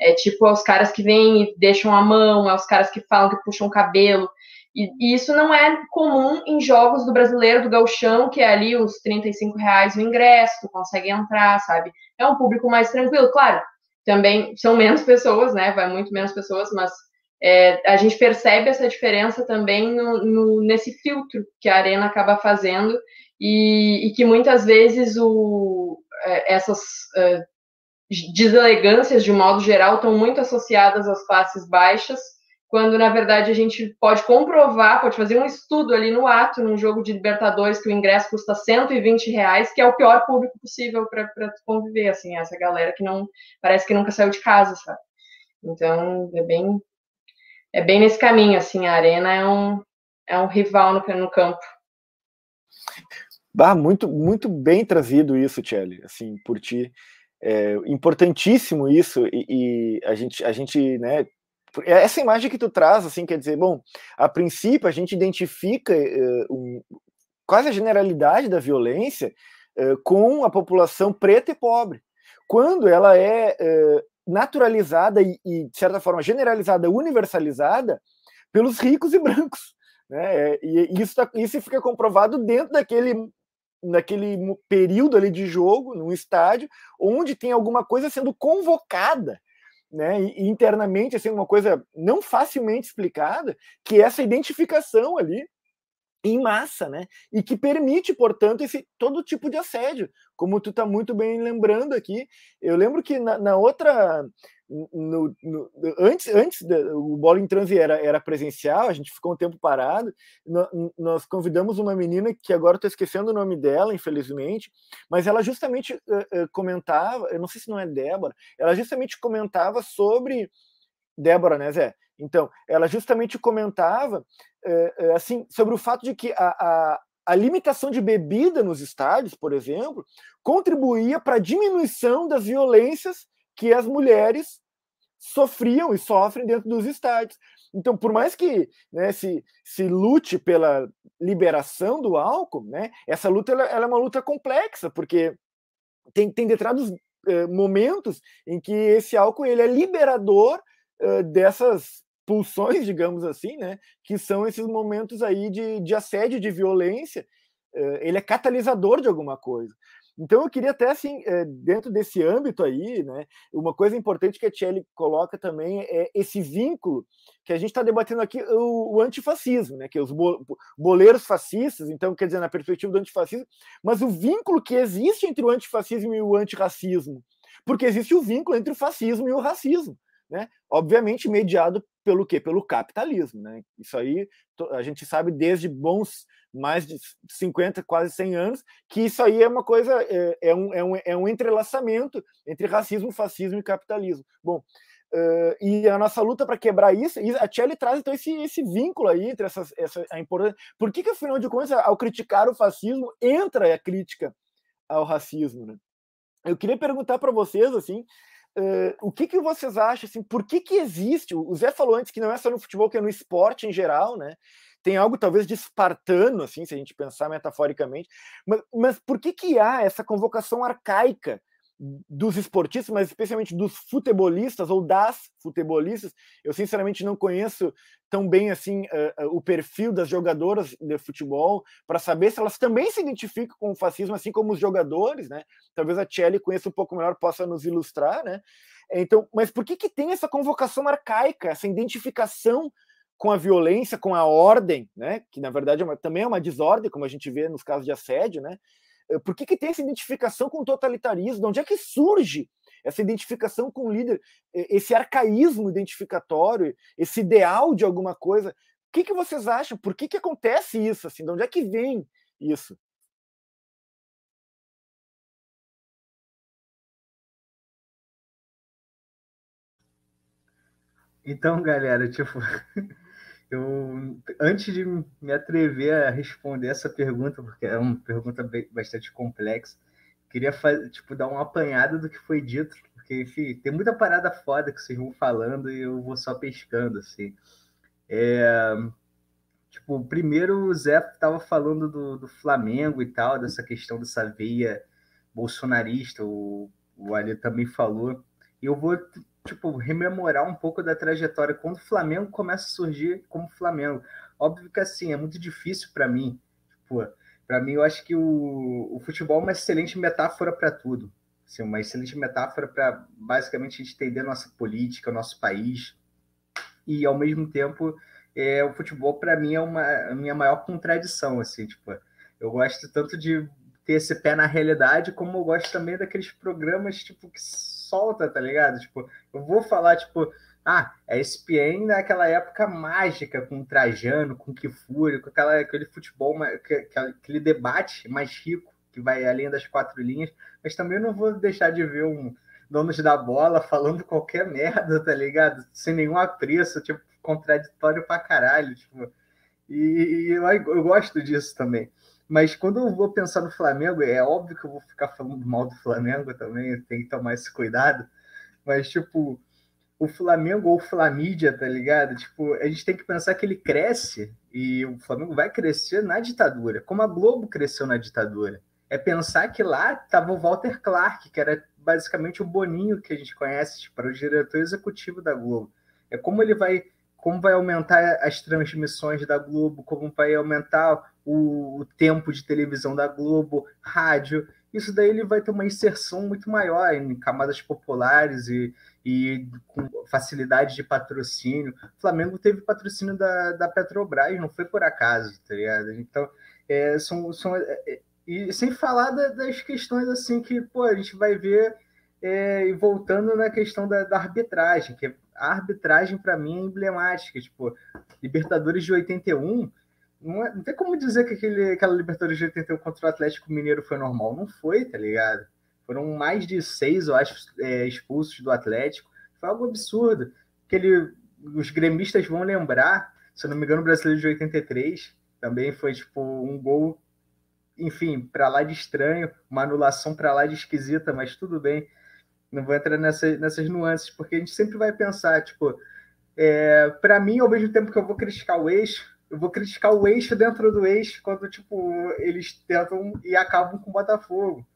É tipo é os caras que vêm e deixam a mão, é os caras que falam que puxam o cabelo. E, e, isso não é comum em jogos do brasileiro, do gauchão, que é ali os 35 reais o ingresso, tu consegue entrar, sabe? É um público mais tranquilo. Claro, também são menos pessoas, né? Vai muito menos pessoas, mas é, a gente percebe essa diferença também no, no, nesse filtro que a arena acaba fazendo e, e que muitas vezes o, é, essas é, deselegâncias, de modo geral, estão muito associadas às classes baixas, quando na verdade a gente pode comprovar, pode fazer um estudo ali no ato, num jogo de Libertadores, que o ingresso custa 120 reais, que é o pior público possível para conviver, assim, essa galera que não parece que nunca saiu de casa, sabe? Então é bem é bem nesse caminho, assim, a arena é um é um rival no, no campo. Bah, muito muito bem trazido isso, Tchelle, assim, por ti. É importantíssimo isso e, e a gente a gente, né, é essa imagem que tu traz, assim, quer dizer, bom, a princípio a gente identifica uh, um, quase a generalidade da violência uh, com a população preta e pobre. Quando ela é uh, naturalizada e, e, de certa forma, generalizada, universalizada pelos ricos e brancos. Né? E isso, tá, isso fica comprovado dentro daquele naquele período ali de jogo, num estádio, onde tem alguma coisa sendo convocada né, internamente assim uma coisa não facilmente explicada, que é essa identificação ali em massa, né? E que permite, portanto, esse todo tipo de assédio, como tu está muito bem lembrando aqui. Eu lembro que na, na outra no, antes, antes o Bola em Transe era, era presencial, a gente ficou um tempo parado. Nós convidamos uma menina que agora estou esquecendo o nome dela, infelizmente, mas ela justamente uh, uh, comentava, eu não sei se não é Débora, ela justamente comentava sobre. Débora, né, Zé? Então, ela justamente comentava uh, assim sobre o fato de que a, a, a limitação de bebida nos estádios, por exemplo, contribuía para a diminuição das violências que as mulheres sofriam e sofrem dentro dos estádios. Então, por mais que né, se, se lute pela liberação do álcool, né, essa luta ela, ela é uma luta complexa, porque tem, tem determinados eh, momentos em que esse álcool ele é liberador eh, dessas pulsões, *laughs* digamos assim, né, que são esses momentos aí de, de assédio, de violência, eh, ele é catalisador de alguma coisa. Então eu queria até assim, eh, dentro desse âmbito aí, né, uma coisa importante que a Tchelle coloca também é esse vínculo que a gente está debatendo aqui, o, o, antifascismo, né, que é os boleiros fascistas, então quer dizer, na perspectiva do antifascismo, mas o vínculo que existe entre o antifascismo e o antirracismo, porque existe o vínculo entre o fascismo e o racismo, né, obviamente mediado pelo quê? Pelo capitalismo, né? Isso aí a gente sabe desde bons mais de 50, quase 100 anos, que isso aí é uma coisa, é, é um, é, um, é um entrelaçamento entre racismo, fascismo e capitalismo. Bom, uh, e a nossa luta para quebrar isso, e a Tchelle traz então esse, esse vínculo aí entre essas, essa, a importância. Por que, que, afinal de contas, ao criticar o fascismo, entra a crítica ao racismo, né? Eu queria perguntar para vocês, assim, Uh, o que, que vocês acham? Assim, por que, que existe? O Zé falou antes que não é só no futebol, que é no esporte em geral, né? Tem algo talvez de espartano, assim, se a gente pensar metaforicamente. Mas, mas por que, que há essa convocação arcaica dos esportistas, mas especialmente dos futebolistas ou das futebolistas. Eu sinceramente não conheço tão bem assim uh, uh, o perfil das jogadoras de futebol para saber se elas também se identificam com o fascismo, assim como os jogadores, né? Talvez a Tchelle conheça um pouco melhor, possa nos ilustrar, né? Então, mas por que que tem essa convocação arcaica, essa identificação com a violência, com a ordem, né? Que na verdade é uma, também é uma desordem, como a gente vê nos casos de assédio, né? Eh, por que, que tem essa identificação com o totalitarismo? De onde é que surge essa identificação com o líder, esse arcaísmo identificatório, esse ideal de alguma coisa? O que, que vocês acham? Por que, que acontece isso? Assim? De onde é que vem isso? Então, galera, tipo, *laughs* eu antes de me atrever a responder essa pergunta, porque é uma pergunta bastante complexa, queria fazer, tipo, dar uma apanhada do que foi dito, porque, enfim, tem muita parada foda que vocês vão falando e eu vou só pescando, assim. É, tipo, primeiro o Zé estava falando do, do, Flamengo e tal, dessa questão dessa veia bolsonarista, o, o Ali também falou, e eu vou tipo, rememorar um pouco da trajetória quando o Flamengo começa a surgir como Flamengo. Óbvio que assim, é muito difícil para mim. Tipo, para mim, eu acho que o, o futebol é uma excelente metáfora para tudo. Assim, uma excelente metáfora para basicamente a gente entender nossa política, nosso país. E ao mesmo tempo, é, o futebol para mim é uma a minha maior contradição, assim, tipo, eu gosto tanto de ter esse pé na realidade, como eu gosto também daqueles programas tipo que solta, tá ligado? Tipo, eu vou falar, tipo, Ah, a ESPN naquela época mágica, com Trajano, com Kifuri, com aquela, aquele futebol, aquele debate mais rico, que vai além das quatro linhas, mas também não vou deixar de ver um donos da bola falando qualquer merda, tá ligado? Sem nenhum apreço, tipo, contraditório pra caralho, tipo. E, e eu, eu gosto disso também. Mas quando eu vou pensar no Flamengo, é óbvio que eu vou ficar falando mal do Flamengo também, tem que tomar esse cuidado. Mas, tipo, o Flamengo ou Flamídia, tá ligado? Tipo, a gente tem que pensar que ele cresce e o Flamengo vai crescer na ditadura, como a Globo cresceu na ditadura. É pensar que lá estava o Walter Clark, que era basicamente o Boninho que a gente conhece, tipo, para o diretor executivo da Globo. É como ele vai, como vai aumentar as transmissões da Globo, como vai aumentar o, o tempo de televisão da Globo, rádio. Isso daí ele vai ter uma inserção muito maior em camadas populares e, e com facilidade de patrocínio. O Flamengo teve patrocínio da, da Petrobras, não foi por acaso, tá ligado? Então, é, são, são, é, e sem falar da, das questões assim que pô, a gente vai ver é, e voltando na questão da, da arbitragem, que a arbitragem para mim é emblemática. Tipo, Libertadores de 81, não, é, não tem como dizer que aquele, aquela Libertadores de 81 contra o Atlético Mineiro foi normal. Não foi, tá ligado? Foram mais de seis, eu acho, é, expulsos do Atlético. Foi algo absurdo. Aquele, os gremistas vão lembrar, se eu não me engano, o brasileiro de 83 também foi tipo um gol, enfim, para lá de estranho, uma anulação para lá de esquisita, mas tudo bem. Não vou entrar nessa, nessas nuances, porque a gente sempre vai pensar, tipo, é, para mim, ao mesmo tempo que eu vou criticar o eixo, eu vou criticar o eixo dentro do eixo quando, tipo, eles tentam e acabam com o Botafogo.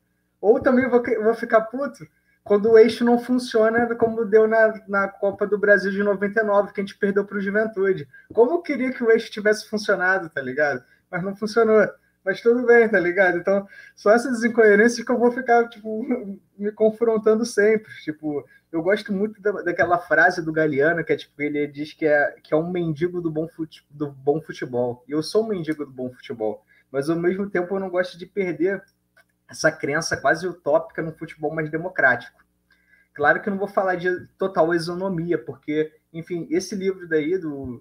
Ou também vou, vou ficar puto quando o eixo não funciona como deu na, na Copa do Brasil de 99, que a gente perdeu para o Juventude. Como eu queria que o eixo tivesse funcionado, tá ligado? Mas não funcionou. Mas tudo bem, tá ligado? Então, são essas incoerências que eu vou ficar, tipo, *laughs* me confrontando sempre. Tipo, eu gosto muito da, daquela frase do Galeano, que é tipo, ele diz que é, que é um mendigo do bom, fute, do bom futebol. E eu sou um mendigo do bom futebol. Mas ao mesmo tempo eu não gosto de perder essa crença quase utópica no futebol mais democrático. Claro que eu não vou falar de total isonomia, porque, enfim, esse livro daí, do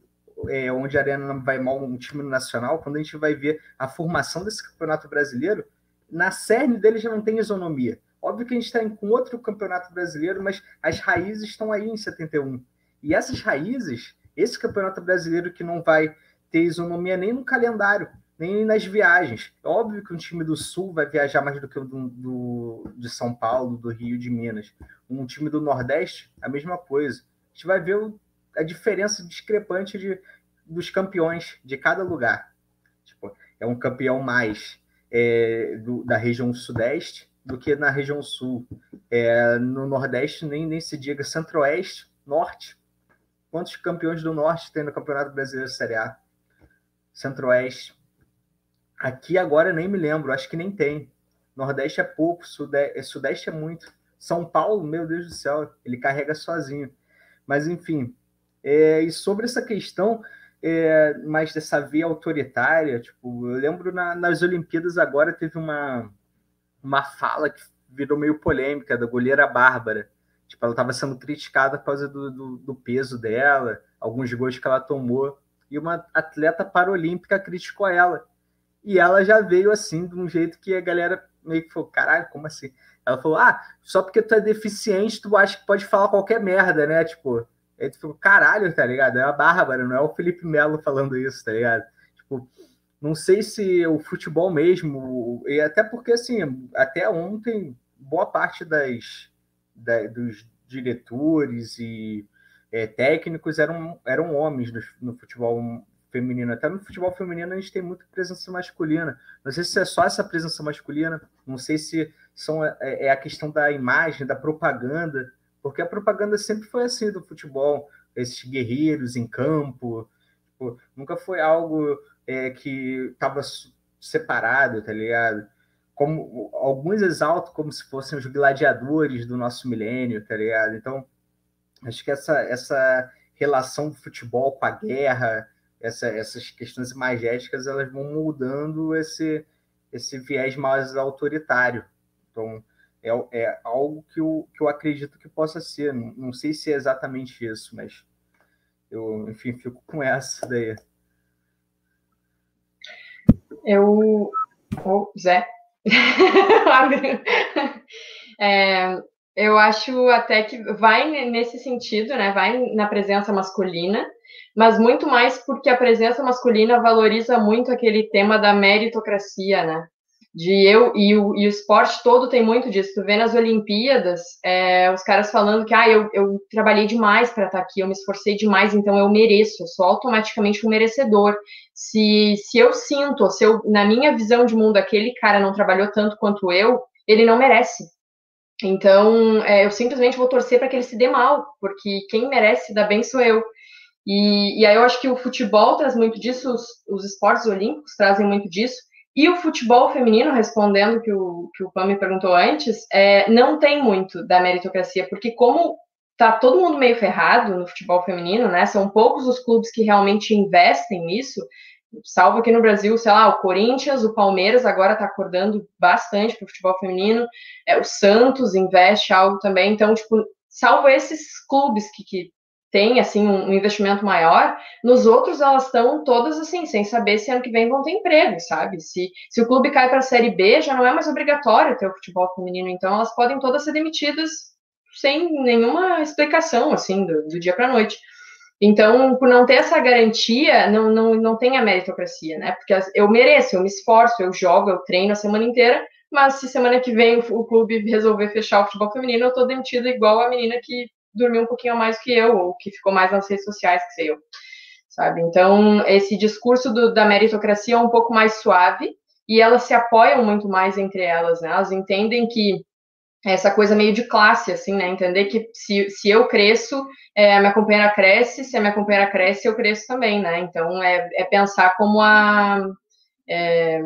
é, onde a Arena vai mal um time nacional, quando a gente vai ver a formação desse campeonato brasileiro, na cerne dele já não tem isonomia. Óbvio que a gente está com outro campeonato brasileiro, mas as raízes estão aí em 71. E essas raízes, esse campeonato brasileiro que não vai ter isonomia nem no calendário, nem nas viagens. É óbvio que um time do Sul vai viajar mais do que o do, do, de São Paulo, do Rio, de Minas. Um time do Nordeste, a mesma coisa. A gente vai ver o, a diferença discrepante de, dos campeões de cada lugar. Tipo, é um campeão mais é, do, da região Sudeste do que na região Sul. É, no Nordeste, nem, nem se diga Centro-Oeste, Norte. Quantos campeões do Norte tem no Campeonato Brasileiro Série A? Centro-Oeste, Aqui agora nem me lembro, acho que nem tem. Nordeste é pouco, Sudeste, é, Sudeste é muito. São Paulo, meu Deus do céu, ele carrega sozinho. Mas enfim, é, e sobre essa questão é, mais dessa via autoritária, tipo, eu lembro na, nas Olimpíadas agora teve uma, uma fala que virou meio polêmica da goleira Bárbara. Tipo, ela estava sendo criticada por causa do, do, do peso dela, alguns gols que ela tomou. E uma atleta paralímpica criticou ela e ela já veio assim, de um jeito que a galera meio que falou: caralho, como assim? Ela falou: ah, só porque tu é deficiente, tu acha que pode falar qualquer merda, né? Tipo, tu falou: caralho, tá ligado? É a Bárbara, não é o Felipe Melo falando isso, tá ligado? Tipo, não sei se o futebol mesmo, e até porque, assim, até ontem, boa parte das, da, dos diretores e é, técnicos eram, eram homens no, no futebol feminino. Até no futebol feminino a gente tem muita presença masculina. Não sei se é só essa presença masculina, não sei se são, é, é a questão da imagem, da propaganda, porque a propaganda sempre foi assim do futebol, esses guerreiros em campo, tipo, nunca foi algo é, que estava separado, tá ligado? Como alguns exaltam como se fossem os gladiadores do nosso milênio, tá ligado? Então, acho que essa, essa relação do futebol com a guerra, essa, essas questões imagéticas elas vão mudando esse, esse viés mais autoritário. Então, é, é algo que eu, que eu acredito que possa ser. Não, não sei se é exatamente isso, mas eu, enfim, fico com essa daí. Eu. Oh, Zé. *laughs* é, eu acho até que vai nesse sentido, né? Vai na presença masculina, mas muito mais porque a presença masculina valoriza muito aquele tema da meritocracia, né? De eu e o, e o esporte todo tem muito disso. Tu vê nas Olimpíadas é, os caras falando que ah, eu, eu trabalhei demais para estar tá aqui, eu me esforcei demais, então eu mereço, eu sou automaticamente um merecedor. Se, se eu sinto, se eu, na minha visão de mundo, aquele cara não trabalhou tanto quanto eu, ele não merece. Então, é, eu simplesmente vou torcer para que ele se dê mal, porque quem merece dar bem sou eu. E, e aí eu acho que o futebol traz muito disso, os, os esportes olímpicos trazem muito disso, e o futebol feminino, respondendo que o que o Pam me perguntou antes, é, não tem muito da meritocracia, porque como tá todo mundo meio ferrado no futebol feminino, né? São poucos os clubes que realmente investem nisso. Salvo aqui no Brasil, sei lá, o Corinthians, o Palmeiras agora está acordando bastante para o futebol feminino, é, o Santos investe algo também. Então, tipo, salvo esses clubes que, que tem assim um investimento maior, nos outros elas estão todas assim, sem saber se ano que vem vão ter emprego, sabe? Se, se o clube cai para a Série B, já não é mais obrigatório ter o futebol feminino, então elas podem todas ser demitidas sem nenhuma explicação, assim, do, do dia para a noite. Então, por não ter essa garantia, não, não, não tem a meritocracia, né? Porque eu mereço, eu me esforço, eu jogo, eu treino a semana inteira, mas se semana que vem o, o clube resolver fechar o futebol feminino, eu tô demitida igual a menina que dormiu um pouquinho mais que eu, ou que ficou mais nas redes sociais que eu, sabe? Então, esse discurso do, da meritocracia é um pouco mais suave, e elas se apoiam muito mais entre elas, né? Elas entendem que essa coisa meio de classe, assim, né? Entender que se, se eu cresço, é, a minha companheira cresce, se a minha companheira cresce, eu cresço também, né? Então, é, é pensar como a... É,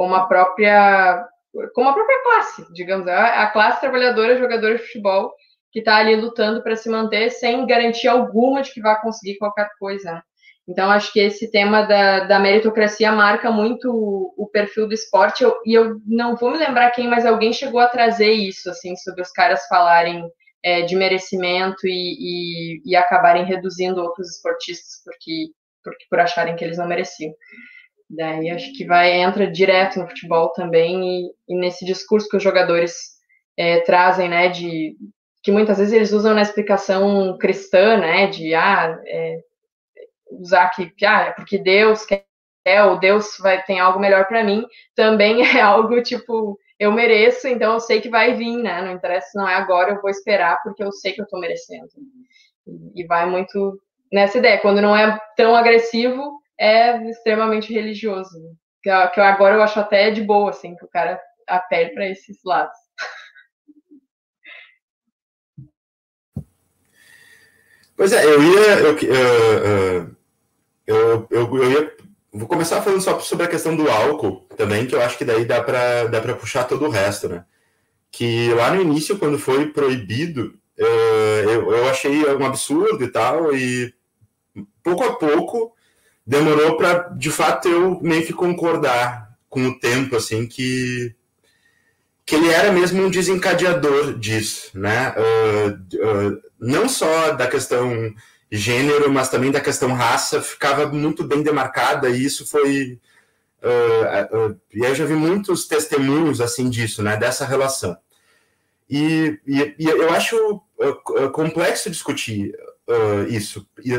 como a própria como a própria classe, digamos, a, a classe trabalhadora jogadora de futebol que está ali lutando para se manter sem garantia alguma de que vai conseguir qualquer coisa. Né? Então, acho que esse tema da, da meritocracia marca muito o, o perfil do esporte. Eu, e eu não vou me lembrar quem, mas alguém chegou a trazer isso, assim, sobre os caras falarem é, de merecimento e, e, e, acabarem reduzindo outros esportistas porque, porque por acharem que eles não mereciam. Daí acho que vai entra direto no futebol também e, e nesse discurso que os jogadores é, trazem, né, de que muitas vezes eles usam na explicação cristã, né, de ah, é, usar que ah, é porque Deus quer ou Deus vai tem algo melhor para mim, também *laughs* é algo tipo eu mereço, então eu sei que vai vir, né? Não interessa, não é agora, eu vou esperar porque eu sei que eu estou merecendo. E vai muito nessa ideia. Quando não é tão agressivo, é extremamente religioso. Que, que agora eu acho até de boa, assim, que o cara apele para esses lados. Pois é, eu ia. Eu, eu, eu, eu, eu ia. Vou começar falando só sobre a questão do álcool também, que eu acho que daí dá para dá puxar todo o resto, né? Que lá no início, quando foi proibido, eu, eu achei um absurdo e tal, e pouco a pouco demorou para, de fato, eu meio que concordar com o tempo, assim, que que ele era mesmo um desencadeador disso, né? Uh, uh, não só da questão gênero, mas também da questão raça, ficava muito bem demarcada e isso foi uh, e eu já vi muitos testemunhos assim disso, né? Dessa relação. E, e, e eu acho complexo discutir isso. E,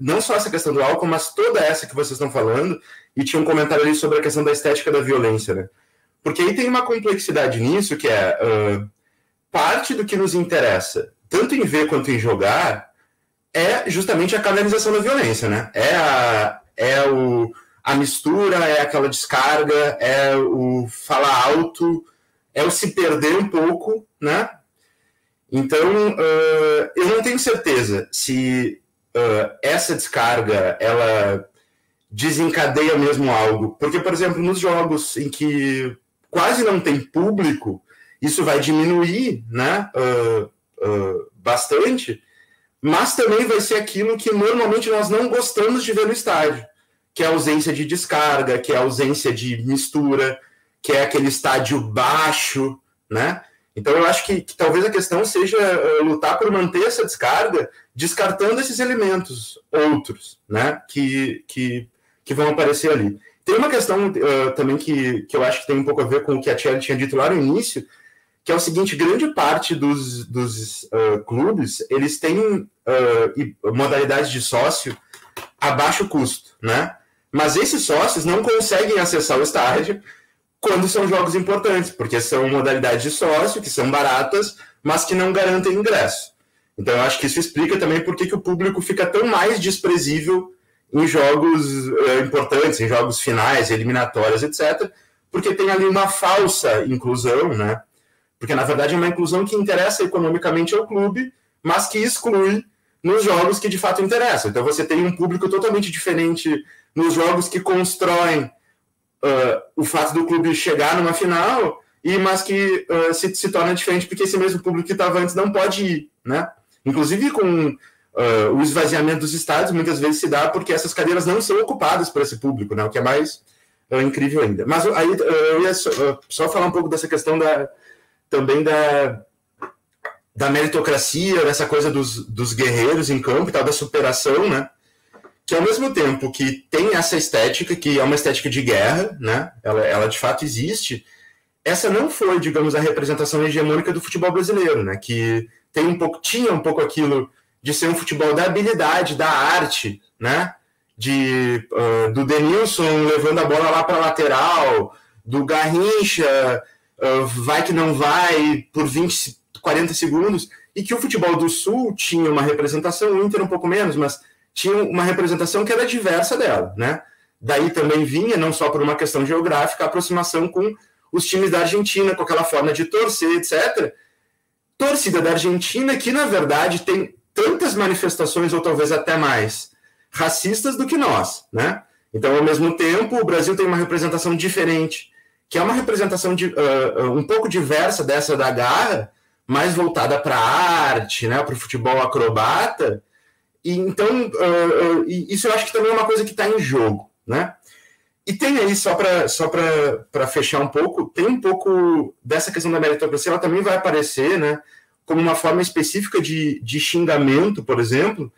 não só essa questão do álcool, mas toda essa que vocês estão falando. E tinha um comentário ali sobre a questão da estética da violência, né? Porque aí tem uma complexidade nisso que é uh, parte do que nos interessa, tanto em ver quanto em jogar, é justamente a canalização da violência, né? É a, é o, a mistura, é aquela descarga, é o falar alto, é o se perder um pouco, né? Então, uh, eu não tenho certeza se uh, essa descarga, ela desencadeia mesmo algo. Porque, por exemplo, nos jogos em que quase não tem público, isso vai diminuir né, uh, uh, bastante, mas também vai ser aquilo que normalmente nós não gostamos de ver no estádio, que é a ausência de descarga, que é a ausência de mistura, que é aquele estádio baixo, né? Então, eu acho que, que talvez a questão seja uh, lutar por manter essa descarga, descartando esses elementos outros, né, que, que, que vão aparecer ali. Tem uma questão uh, também que, que eu acho que tem um pouco a ver com o que a Tia tinha dito lá no início, que é o seguinte: grande parte dos, dos uh, clubes eles têm modalidades de sócio a baixo custo, né? Mas esses sócios não conseguem acessar o estádio quando são jogos importantes, porque são modalidades de sócio, que são baratas, mas que não garantem ingresso. Então, eu acho que isso explica também por que o público fica tão mais desprezível em jogos uh, importantes, em jogos finais, eliminatórias, etc., porque tem ali uma falsa inclusão, né? Porque, na verdade, é uma inclusão que interessa economicamente ao clube, mas que exclui nos jogos que de fato interessam. Então, você tem um público totalmente diferente nos jogos que constroem uh, o fato do clube chegar numa final, e mas que uh, se, se torna diferente porque esse mesmo público que estava antes não pode ir, né? Inclusive com uh, o esvaziamento dos estádios, muitas vezes se dá porque essas cadeiras não são ocupadas por esse público, né? O que é mais incrível ainda. Mas aí eu ia só, só, falar um pouco dessa questão da também da da meritocracia, dessa coisa dos, dos guerreiros em campo e tal, da superação, né? que ao mesmo tempo que tem essa estética, que é uma estética de guerra, né? Ela, ela de fato existe. Essa não foi, digamos, a representação hegemônica do futebol brasileiro, né? Que tem um pouco, tinha um pouco aquilo de ser um futebol da habilidade, da arte, né? De, uh, do Denilson levando a bola lá para lateral, do Garrincha, uh, vai que não vai, por 20, 40 segundos, e que o futebol do Sul tinha uma representação, o Inter um pouco menos, mas tinha uma representação que era diversa dela, né? Daí também vinha, não só por uma questão geográfica, a aproximação com os times da Argentina, com aquela forma de torcer, etc. Torcida da Argentina que, na verdade, tem tantas manifestações, ou talvez até mais, racistas do que nós, né? Então, ao mesmo tempo, o Brasil tem uma representação diferente, que é uma representação de, uh, um pouco diversa dessa da Garra, mais voltada para a arte, né, para o futebol acrobata, e, então, uh, uh, isso eu acho que também é uma coisa que está em jogo, né? E tem aí, só para só fechar um pouco, tem um pouco dessa questão da meritocracia, ela também vai aparecer, né, como uma forma específica de, de xingamento, por exemplo,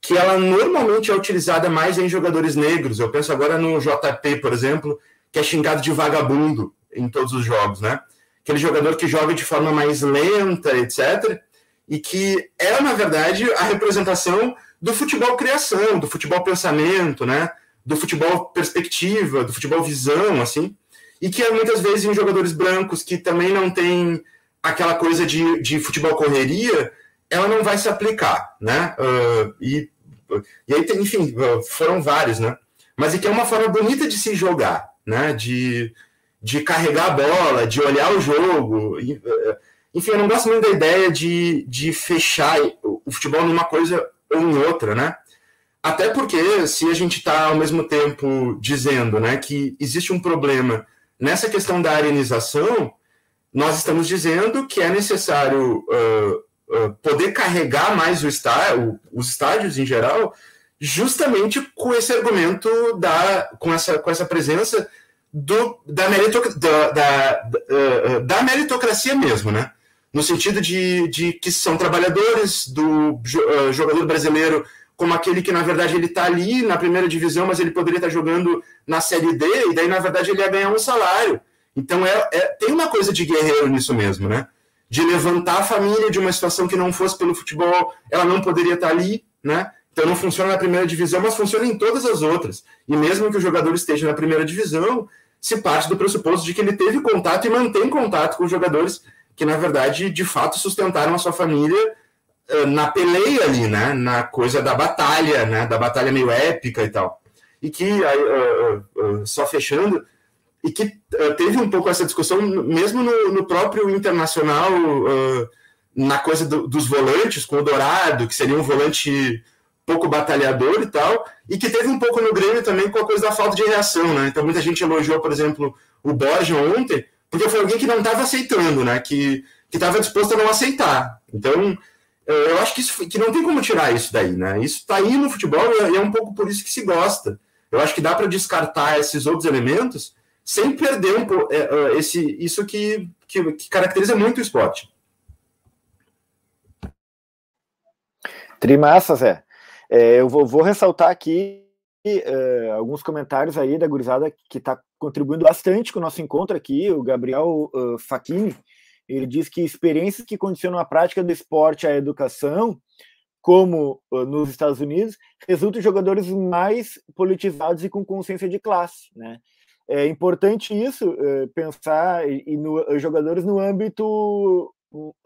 que ela normalmente é utilizada mais em jogadores negros. Eu penso agora no JP, por exemplo, que é xingado de vagabundo em todos os jogos, né? Aquele jogador que joga de forma mais lenta, etc e que é, na verdade, a representação do futebol criação, do futebol pensamento, né? do futebol perspectiva, do futebol visão, assim, e que é muitas vezes em jogadores brancos que também não tem aquela coisa de, de futebol correria, ela não vai se aplicar, né? Uh, e, e aí, tem, enfim, foram vários, né? Mas e que é uma forma bonita de se jogar, né? De, de carregar a bola, de olhar o jogo. E, uh, enfim, eu não gosto muito da ideia de, de fechar o futebol numa coisa ou em outra, né? Até porque, se a gente está ao mesmo tempo dizendo né, que existe um problema nessa questão da arenização, nós estamos dizendo que é necessário uh, uh, poder carregar mais o estádio, os estádios em geral, justamente com esse argumento da, com, essa, com essa presença do, da, meritoc, da, da, uh, da meritocracia mesmo, né? no sentido de, de que são trabalhadores do uh, jogador brasileiro como aquele que, na verdade, ele está ali na primeira divisão, mas ele poderia estar tá jogando na Série D, e daí, na verdade, ele ia ganhar um salário. Então, é, é, tem uma coisa de guerreiro nisso mesmo, né? De levantar a família de uma situação que não fosse pelo futebol, ela não poderia estar tá ali, né? Então, não funciona na primeira divisão, mas funciona em todas as outras. E mesmo que o jogador esteja na primeira divisão, se parte do pressuposto de que ele teve contato e mantém contato com os jogadores que na verdade de fato sustentaram a sua família uh, na peleia ali, né? Na coisa da batalha, né? Da batalha meio épica e tal. E que, uh, uh, só fechando, e que teve um pouco essa discussão mesmo no, no próprio internacional, na coisa do, dos volantes, com o Dourado, que seria um volante pouco batalhador e tal, e que teve um pouco no Grêmio também com a coisa da falta de reação, né? Então muita gente elogiou, por exemplo, o Borja ontem, porque foi alguém que não estava aceitando, né? Que estava disposto a não aceitar. Então, eu acho que, isso, que não tem como tirar isso daí, né? Isso está aí no futebol e é um pouco por isso que se gosta. Eu acho que dá para descartar esses outros elementos sem perder um pouco é, esse, isso que, que, que caracteriza muito o esporte. Trimassa, Zé. É, eu vou, vou, ressaltar aqui é, alguns comentários aí da gurizada que está contribuindo bastante com o nosso encontro aqui. O Gabriel uh, ele diz que experiências que condicionam a prática do esporte à educação, como uh, nos Estados Unidos, resultam em jogadores mais politizados e com consciência de classe, né? É importante isso, uh, pensar e no, jogadores no âmbito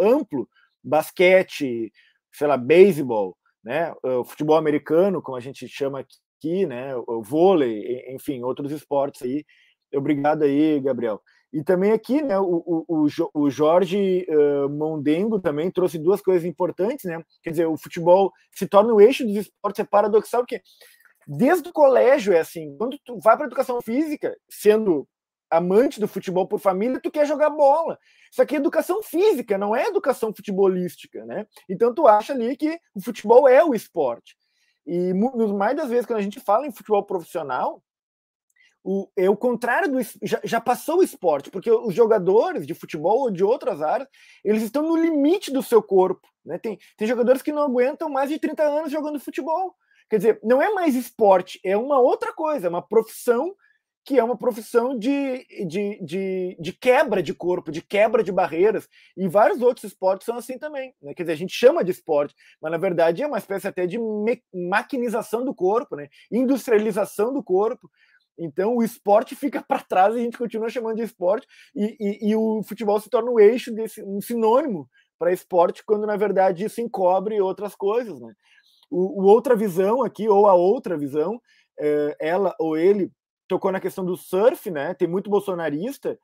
amplo, basquete, sei lá, beisebol, né, o futebol americano, como a gente chama aqui, né, o vôlei, enfim, outros esportes aí. Obrigado aí, Gabriel. E também aqui, né, o, o, o Jorge uh, Mondengo também trouxe duas coisas importantes, né? Quer dizer, o futebol se torna o eixo dos esportes, é paradoxal, porque desde o colégio é assim, quando tu vai para educação física, sendo amante do futebol por família, tu quer jogar bola. Isso aqui é educação física, não é educação futebolística, né? Então tu acha ali que o futebol é o esporte. E mais das vezes quando a gente fala em futebol profissional, o, é o contrário do já, já, passou o esporte, porque os jogadores de futebol ou de outras áreas, eles estão no limite do seu corpo, né? Tem, tem jogadores que não aguentam mais de 30 anos jogando futebol. Quer dizer, não é mais esporte, é uma outra coisa, é uma profissão que é uma profissão de, de, de, de, quebra de corpo, de quebra de barreiras, e vários outros esportes são assim também. Né? Quer dizer, a gente chama de esporte, mas na verdade é uma espécie até de maquinização do corpo, né? industrialização do corpo. Então o esporte fica para trás e a gente continua chamando de esporte, e, e, e o futebol se torna um eixo, desse, um sinônimo para esporte, quando na verdade isso encobre outras coisas. Né? O, o outra visão aqui, ou a outra visão, é, ela ou ele tocou na questão do surf, né? Tem muito bolsonarista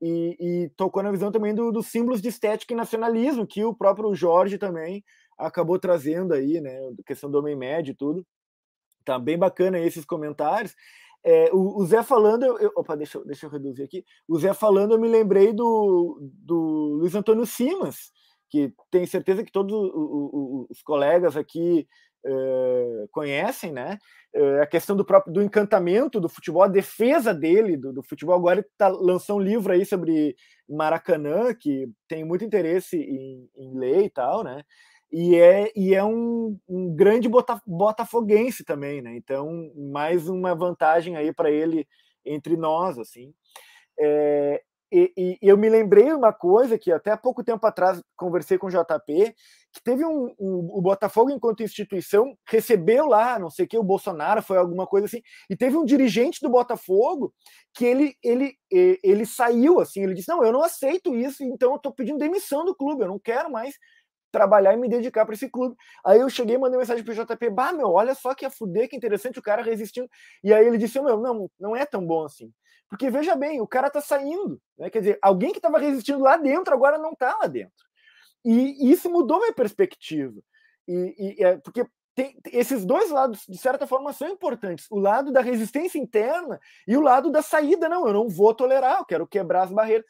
e, e tocou na visão também dos do símbolos de estética e nacionalismo que o próprio Jorge também acabou trazendo aí, né? A questão do homem médio e tudo. Tá bem bacana esses comentários. É, o, o, Zé falando, eu, opa, deixa, deixa eu reduzir aqui. O Zé falando, eu me lembrei do, do Luiz Antônio Simas, que tenho certeza que todos os, os colegas aqui uh, conhecem, né? Uh, a questão do próprio do encantamento do futebol, a defesa dele do, do futebol. Agora ele tá, lançou um livro aí sobre Maracanã, que tem muito interesse em, em ler e tal, né? E é, e é um, um grande bota, botafoguense também, né? Então, mais uma vantagem aí para ele entre nós, assim. É, e, e, eu me lembrei uma coisa que até há pouco tempo atrás conversei com o JP, que teve um, um, o Botafogo enquanto instituição recebeu lá, não sei o que, o Bolsonaro foi alguma coisa assim, e teve um dirigente do Botafogo que ele ele ele saiu assim, ele disse não, eu não aceito isso, então eu estou pedindo demissão do clube, eu não quero mais trabalhar e me dedicar para esse clube. Aí eu cheguei mandei mensagem pro JP, bah, meu, olha só que a fuder, que interessante o cara resistindo. E aí ele disse, meu, não, não é tão bom assim. Porque veja bem, o cara está saindo. Né? Quer dizer, alguém que estava resistindo lá dentro agora não está lá dentro. E, isso mudou minha perspectiva. E, e é, porque tem, esses dois lados, de certa forma, são importantes. O lado da resistência interna e o lado da saída. Não, eu não vou tolerar, eu quero quebrar as barreiras.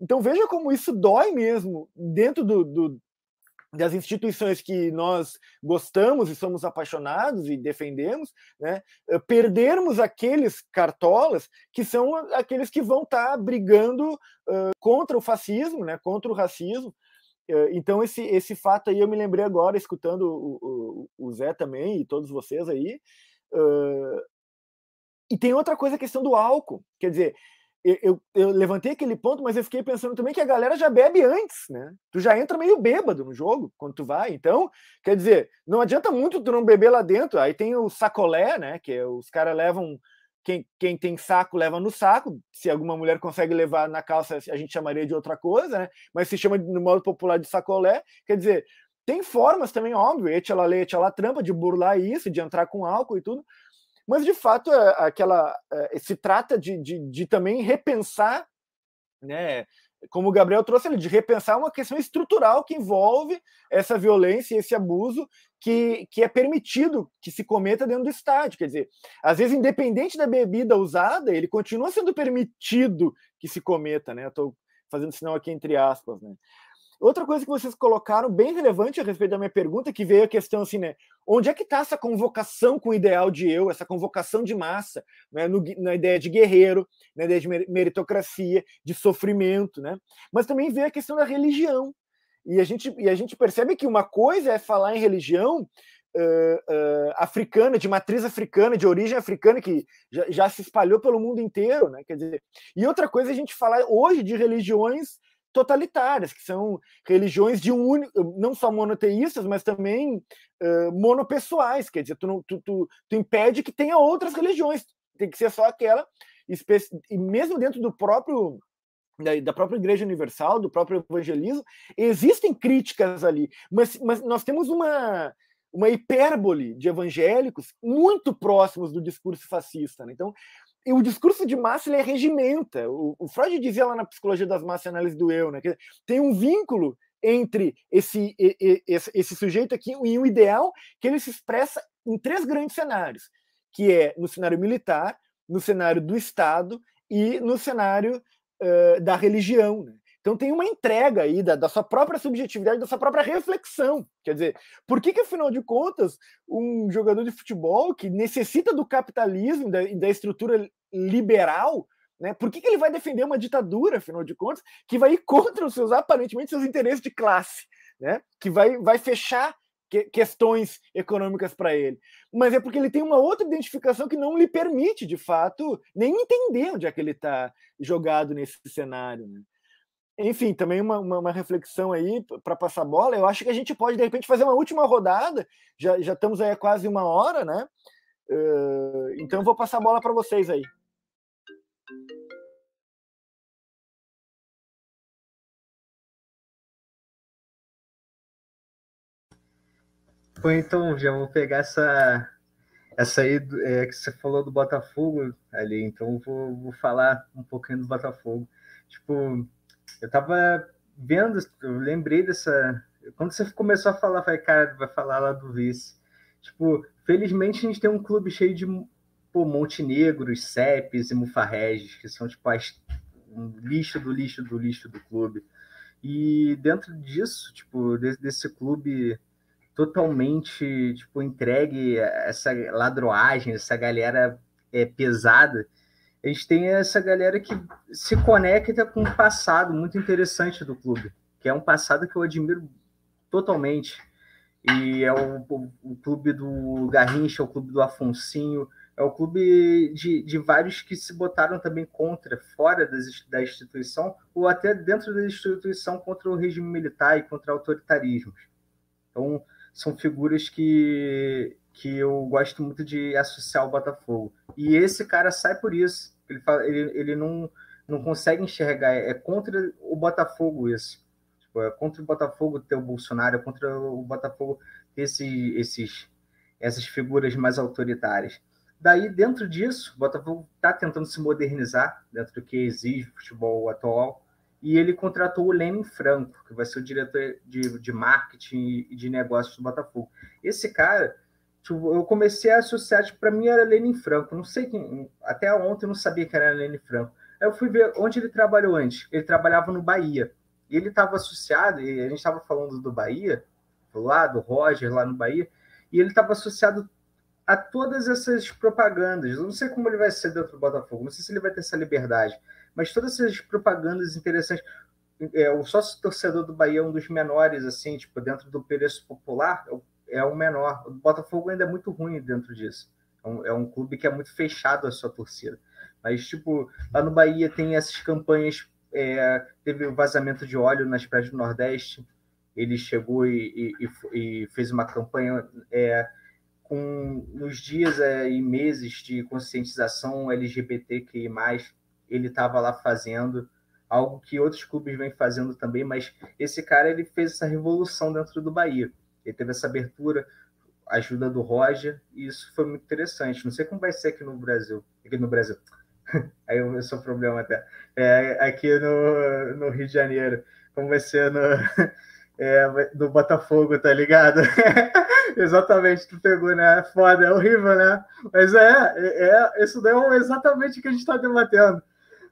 Então veja como isso dói mesmo dentro do, do, das instituições que nós gostamos e somos apaixonados e defendemos, né, eh, perdermos aqueles cartolas que são aqueles que vão estar tá brigando uh, contra o fascismo, né, contra o racismo. Uh, então, esse, esse fato aí eu me lembrei agora, escutando o, o, o Zé também e todos vocês aí. Uh, e tem outra coisa, a questão do álcool. Quer dizer, eu, eu, levantei aquele ponto, mas eu fiquei pensando também que a galera já bebe antes, né? Tu já entra meio bêbado no jogo quando tu vai. Então, quer dizer, não adianta muito tu não beber lá dentro. Aí tem o sacolé, né? Que é, os caras levam. Quem, quem tem saco leva no saco. Se alguma mulher consegue levar na calça, a gente chamaria de outra coisa, né? Mas se chama no modo popular de sacolé. Quer dizer, tem formas também, óbvio, etchala lei, etchala trampa, de burlar isso, de entrar com álcool e tudo. Mas, de fato, é aquela é, se trata de, de, de, também repensar, né, como o Gabriel trouxe ali, de repensar uma questão estrutural que envolve essa violência esse abuso que, que é permitido que se cometa dentro do estádio. Quer dizer, às vezes, independente da bebida usada, ele continua sendo permitido que se cometa, né? Estou fazendo sinal aqui entre aspas, né? outra coisa que vocês colocaram bem relevante a respeito da minha pergunta, que veio a questão assim, né? Onde é que está essa convocação com o ideal de eu, essa convocação de massa, né? No, na ideia de guerreiro, na ideia de meritocracia, de sofrimento, né? Mas também veio a questão da religião. E a gente, e a gente percebe que uma coisa é falar em religião uh, uh, africana, de matriz africana, de origem africana, que já, já, se espalhou pelo mundo inteiro, né? Quer dizer, e outra coisa é a gente falar hoje de religiões totalitárias, que são religiões de um único, não só monoteístas, mas também uh, monopessoais, quer dizer, tu, não, tu, tu, tu, impede que tenha outras religiões, tem que ser só aquela, e mesmo dentro do próprio da, própria Igreja Universal, do próprio evangelismo, existem críticas ali, mas, mas nós temos uma uma hipérbole de evangélicos muito próximos do discurso fascista. Né? Então, o discurso de massa ele é regimenta. O, o, Freud dizia lá na psicologia das massas, análise do eu, né? que tem um vínculo entre esse, esse, esse sujeito aqui e o ideal que ele se expressa em três grandes cenários, que é no cenário militar, no cenário do Estado e no cenário da religião. Né? Então tem uma entrega aí da, da, sua própria subjetividade, da sua própria reflexão. Quer dizer, por que, que, afinal de contas, um jogador de futebol que necessita do capitalismo da, da, estrutura liberal, né, por que, que ele vai defender uma ditadura, afinal de contas, que vai ir *laughs* contra os seus, aparentemente, seus interesses de classe, né, que vai, vai fechar que, questões econômicas para ele? Mas é porque ele tem uma outra identificação que não lhe permite, de fato, nem entender onde é que ele está jogado nesse cenário. Né? enfim, também uma, uma, uma reflexão aí para passar bola. Eu acho que a gente pode, de repente, fazer uma última rodada. Já, já estamos aí há quase uma hora, né? Uh, então, vou passar a bola para vocês aí. Bom, então, já vou pegar essa, essa aí é, que você falou do Botafogo ali, então vou, vou falar um pouquinho do Botafogo. Tipo, eu tava vendo, eu lembrei dessa. Quando você começou a falar, falei, cara, vai falar lá do vice. Tipo, felizmente a gente tem um clube cheio de pô, Montenegros, Cepes e Mufarreges, que são tipo as, um lixo do lixo do lixo do clube. E dentro disso, tipo, desse, desse clube totalmente tipo entregue essa ladroagem, essa galera é, pesada, a gente tem essa galera que se conecta com um passado muito interessante do clube, que é um passado que eu admiro totalmente. E é o, o, o clube do Garrincha, é o clube do Afonsinho, é o clube de, de vários que se botaram também contra, fora das, da instituição, ou até dentro da instituição contra o regime militar e contra autoritarismos. Então, são figuras que, que eu gosto muito de associar ao Botafogo. E esse cara sai por isso. Ele, ele, ele não, não consegue enxergar. É contra o Botafogo isso. Tipo, é contra o Botafogo ter o Bolsonaro, é contra o Botafogo ter esse, esses, essas figuras mais autoritárias. Daí, dentro disso, o Botafogo está tentando se modernizar dentro do que exige o futebol atual. E ele contratou o Lenin Franco, que vai ser o diretor de, de marketing e de negócios do Botafogo. Esse cara Tipo, eu comecei a associar, tipo, para mim era Lenin Franco. Não sei quem, até ontem eu não sabia que era Lenin Franco. Aí eu fui ver onde ele trabalhou antes. Ele trabalhava no Bahia. E ele estava associado, e a gente estava falando do Bahia, lá do Roger, lá no Bahia, e ele estava associado a todas essas propagandas. Eu não sei como ele vai ser dentro do Botafogo, não sei se ele vai ter essa liberdade, mas todas essas propagandas interessantes. É, o sócio torcedor do Bahia é um dos menores, assim, tipo, dentro do preço popular, é o é menor. O Botafogo ainda é muito ruim dentro disso. É um, é um clube que é muito fechado a sua torcida. Mas, tipo, lá no Bahia tem essas campanhas. É, teve o vazamento de óleo nas praias do Nordeste. Ele chegou e, e, e fez uma campanha é, com nos dias é, e meses de conscientização LGBTQI+, ele estava lá fazendo algo que outros clubes vêm fazendo também, mas esse cara ele fez essa revolução dentro do Bahia. Ele teve essa abertura, ajuda do Roger, e isso foi muito interessante. Não sei como vai ser aqui no Brasil. Aqui no Brasil. *laughs* Aí eu sou problema até. É, aqui no, no Rio de Janeiro. Como vai ser no, *laughs* é, no Botafogo, tá ligado? *laughs* exatamente, tu pegou, né? Foda, é horrível, né? Mas é, é, é isso daí é exatamente o que a gente está debatendo.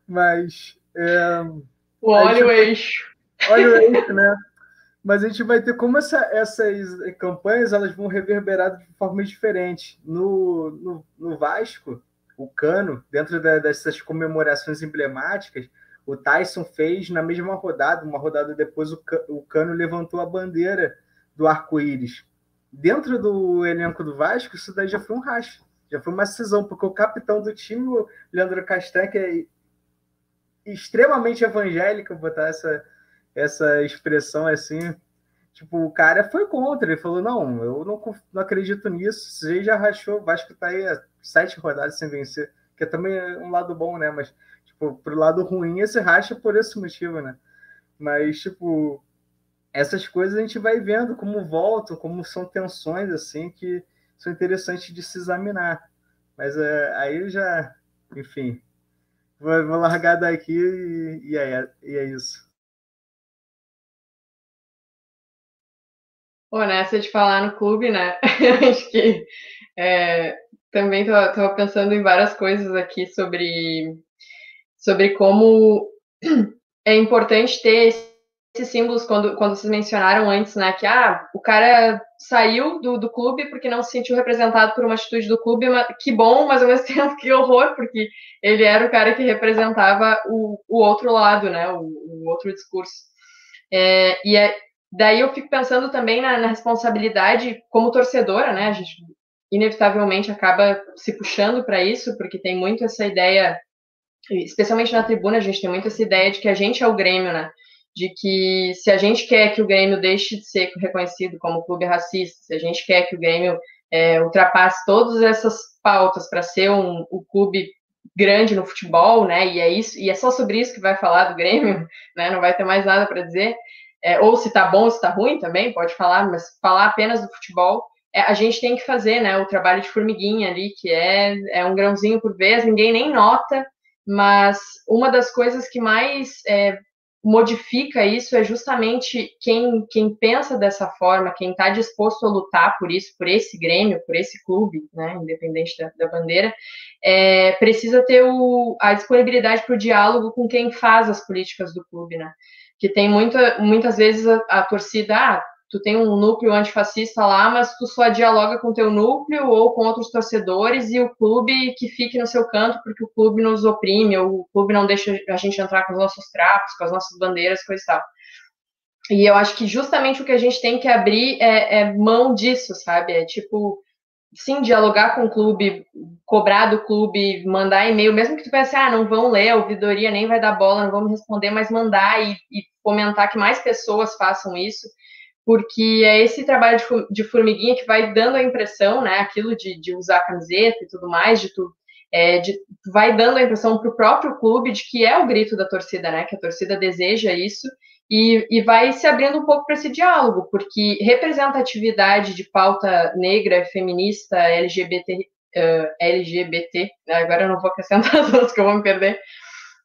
Mas. É, o eixo. Olha o eixo, né? Mas a gente vai ter como essa, essas campanhas elas vão reverberar de forma diferente. No, no, no Vasco, o Cano, dentro da, dessas comemorações emblemáticas, o Tyson fez na mesma rodada, uma rodada depois, o, o Cano levantou a bandeira do arco-íris. Dentro do elenco do Vasco, isso daí já foi um racha, já foi uma cisão, porque o capitão do time, o Leandro Castanha, que é extremamente evangélico, botar essa, essa expressão assim. Tipo, o cara foi contra, ele falou: não, eu não, não acredito nisso. Você já rachou, o Vasco tá aí sete rodadas sem vencer, que é também um lado bom, né? Mas, tipo, pro lado ruim, esse racha por esse motivo, né? Mas, tipo, essas coisas a gente vai vendo como voltam, como são tensões, assim, que são interessantes de se examinar. Mas é, aí já, enfim, vou, vou largar daqui e, e, é, e é isso. Pô, nessa de falar no clube, né? *laughs* Acho que é, também estava pensando em várias coisas aqui sobre, sobre como é importante ter esses símbolos quando, quando vocês mencionaram antes, né? Que ah, o cara saiu do, do clube porque não se sentiu representado por uma atitude do clube, que bom, mas ao mesmo *laughs* tempo que horror, porque ele era o cara que representava o, o outro lado, né? O, o outro discurso. É, e é, Daí eu fico pensando também na, na, responsabilidade como torcedora, né? A gente inevitavelmente acaba se puxando para isso, porque tem muito essa ideia, especialmente na tribuna, a gente tem muito essa ideia de que a gente é o Grêmio, né? De que se a gente quer que o Grêmio deixe de ser reconhecido como clube racista, se a gente quer que o Grêmio é, ultrapasse todas essas pautas para ser um, um clube grande no futebol, né? E é isso, e é só sobre isso que vai falar do Grêmio, *laughs* né? Não vai ter mais nada para dizer é, ou se tá bom se tá ruim também, pode falar, mas falar apenas do futebol, é, a gente tem que fazer, né, o trabalho de formiguinha ali, que é, é um grãozinho por vez, ninguém nem nota, mas uma das coisas que mais é, modifica isso é justamente quem, quem pensa dessa forma, quem está disposto a lutar por isso, por esse Grêmio, por esse clube, né, independente da, da bandeira, é, precisa ter o, a disponibilidade para o diálogo com quem faz as políticas do clube, né. Que tem muita, muitas vezes a, a torcida, ah, tu tem um núcleo antifascista lá, mas tu só dialoga com teu núcleo ou com outros torcedores e o clube que fique no seu canto porque o clube nos oprime, ou o clube não deixa a gente entrar com os nossos trapos, com as nossas bandeiras, coisa e tal. E eu acho que justamente o que a gente tem que abrir é, é mão disso, sabe? É tipo, sim, dialogar com o clube, cobrar do clube, mandar e-mail, mesmo que tu pense, ah, não vão ler, a ouvidoria nem vai dar bola, não vão me responder, mas mandar e, e que mais pessoas façam isso, porque é esse trabalho de, formiguinha que vai dando a impressão, né, aquilo de, de usar camiseta e tudo mais, de tu, é, de, vai dando a impressão para o próprio clube de que é o grito da torcida, né, que a torcida deseja isso, e, e vai se abrindo um pouco para esse diálogo, porque representatividade de pauta negra, feminista, LGBT, uh, LGBT, agora eu não vou acrescentar *laughs* as outras que eu vou me perder,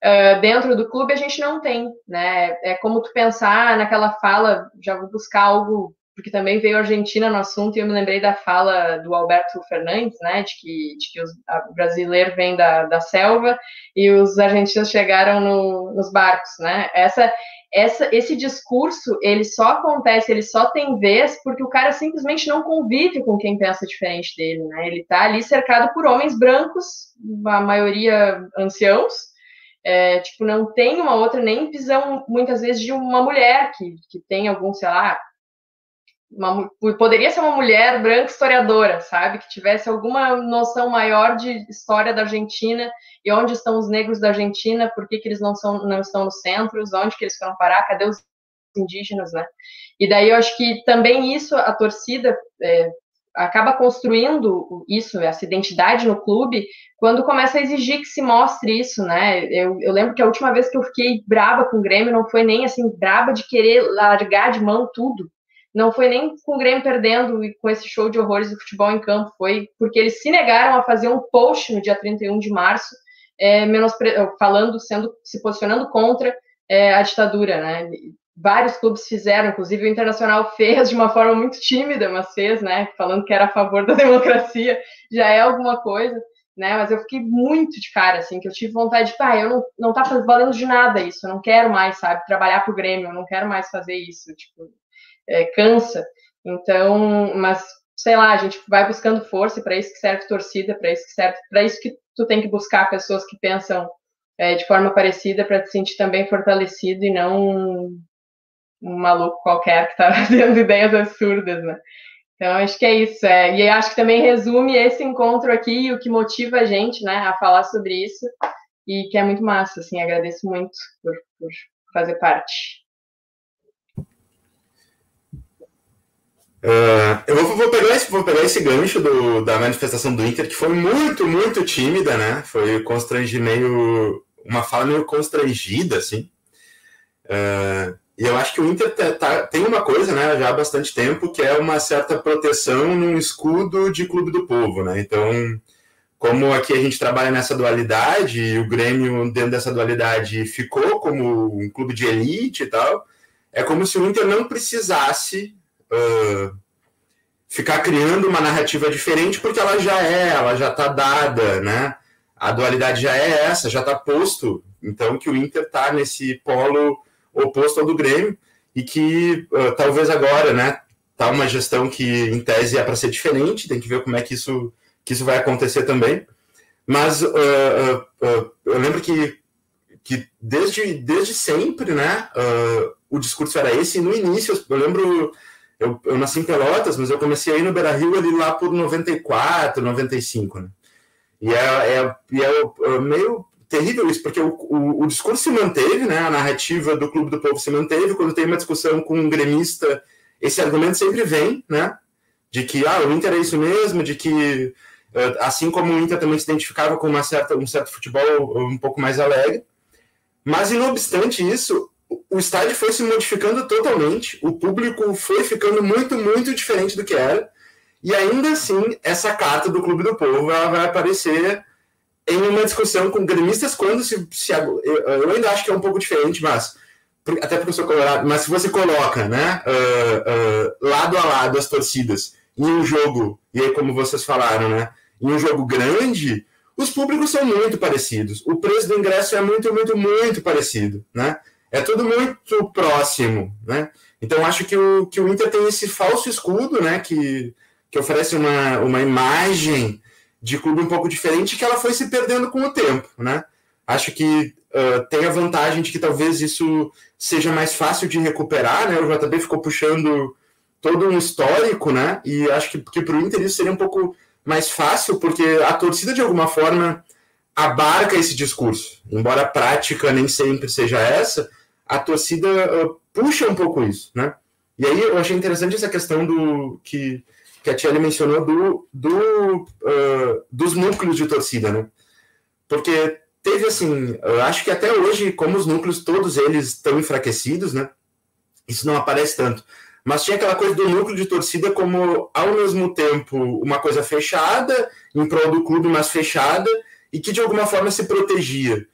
uh, dentro do clube a gente não tem, né? É como tu pensar naquela fala, já vou buscar algo, porque também veio a Argentina no assunto e eu me lembrei da fala do Alberto Fernandes, né? De que, de que os, o brasileiro vem da, da selva e os argentinos chegaram no, nos barcos, né? Essa essa, esse discurso ele só acontece, ele só tem vez porque o cara simplesmente não convive com quem pensa diferente dele, né? Ele está ali cercado por homens brancos, a maioria anciãos, é, tipo, não tem uma outra nem visão, muitas vezes, de uma mulher que, que tem algum, sei lá, uma, poderia ser uma mulher branca historiadora, sabe? Que tivesse alguma noção maior de história da Argentina e onde estão os negros da Argentina, por que, que eles não, são, não estão nos centros, onde que eles foram parar, cadê os indígenas, né? E daí eu acho que também isso, a torcida é, acaba construindo isso, essa identidade no clube, quando começa a exigir que se mostre isso, né? Eu, eu lembro que a última vez que eu fiquei braba com o Grêmio não foi nem assim, braba de querer largar de mão tudo, não foi nem com o Grêmio perdendo e com esse show de horrores do futebol em campo, foi porque eles se negaram a fazer um post no dia 31 de março, é, falando, sendo, se posicionando contra é, a ditadura, né? Vários clubes fizeram, inclusive o Internacional fez de uma forma muito tímida, mas fez, né? Falando que era a favor da *laughs* democracia, já é alguma coisa, né? Mas eu fiquei muito de cara, assim, que eu tive vontade de, pá, eu não, não tá valendo de nada isso, eu não quero mais, sabe, trabalhar pro Grêmio, eu não quero mais fazer isso, tipo, é, cansa. Então, mas sei lá, a gente vai buscando força para isso que serve torcida, para isso que serve, para isso que tu tem que buscar pessoas que pensam é, de forma parecida para te sentir também fortalecido e não um, maluco qualquer que está *laughs* tendo ideias absurdas, né? Então, acho que é isso. É, e acho que também resume esse encontro aqui, o que motiva a gente né, a falar sobre isso, e que é muito massa. Assim, agradeço muito por, por fazer parte. Uh, eu vou, vou, pegar esse, vou pegar esse gancho do, da manifestação do Inter, que foi muito, muito tímida, né? Foi constrangido meio. Uma fala meio constrangida, assim. Uh, e eu acho que o Inter tá, tá, tem uma coisa, né, já há bastante tempo, que é uma certa proteção num escudo de clube do povo, né? Então, como aqui a gente trabalha nessa dualidade, e o Grêmio, dentro dessa dualidade, ficou como um clube de elite e tal, é como se o Inter não precisasse uh, ficar criando uma narrativa diferente, porque ela já é, ela já está dada, né? A dualidade já é essa, já está posto. Então, que o Inter está nesse polo oposto ao do Grêmio e que uh, talvez agora, né, tá uma gestão que em tese é para ser diferente, tem que ver como é que isso, que isso vai acontecer também. Mas uh, uh, eu lembro que, que desde, desde sempre, né, o discurso era esse. E no início, eu lembro, eu, eu nasci em Pelotas, mas eu comecei aí no Beira Rio ali lá por 94, 95, né? E é, é, e é meio terrível isso, porque o, o, o, discurso se manteve, né? A narrativa do Clube do Povo se manteve. Quando tem uma discussão com um gremista, esse argumento sempre vem, né? De que ah, o Inter é isso mesmo, de que eh, assim como o Inter também se identificava com uma certa, um certo futebol um pouco mais alegre. Mas, não obstante isso, o estádio foi se modificando totalmente, o público foi ficando muito, muito diferente do que era. E ainda assim, essa carta do Clube do Povo vai aparecer em uma discussão com gremistas quando se, se eu, eu, ainda acho que é um pouco diferente, mas até porque eu sou colorado, mas se você coloca, né, uh, uh, lado a lado as torcidas em um jogo e aí como vocês falaram, né, em um jogo grande, os públicos são muito parecidos, o preço do ingresso é muito, muito, muito parecido, né, é tudo muito próximo, né. Então acho que o que o Inter tem esse falso escudo, né, que que oferece uma, uma imagem de clube um pouco diferente que ela foi se perdendo com o tempo, né? Acho que uh, tem a vantagem de que talvez isso seja mais fácil de recuperar, né? O JB ficou puxando todo um histórico, né? E acho que, que para o Inter isso seria um pouco mais fácil, porque a torcida, de alguma forma, abarca esse discurso. Embora a prática nem sempre seja essa, a torcida uh, puxa um pouco isso, né? E aí eu achei interessante essa questão do que que a Tiane mencionou do, do uh, dos núcleos de torcida, né? Porque teve assim, eu acho que até hoje, como os núcleos todos eles estão enfraquecidos, né? Isso não aparece tanto. Mas tinha aquela coisa do núcleo de torcida como, ao mesmo tempo, uma coisa fechada, em prol do clube, mas fechada, e que de alguma forma se protegia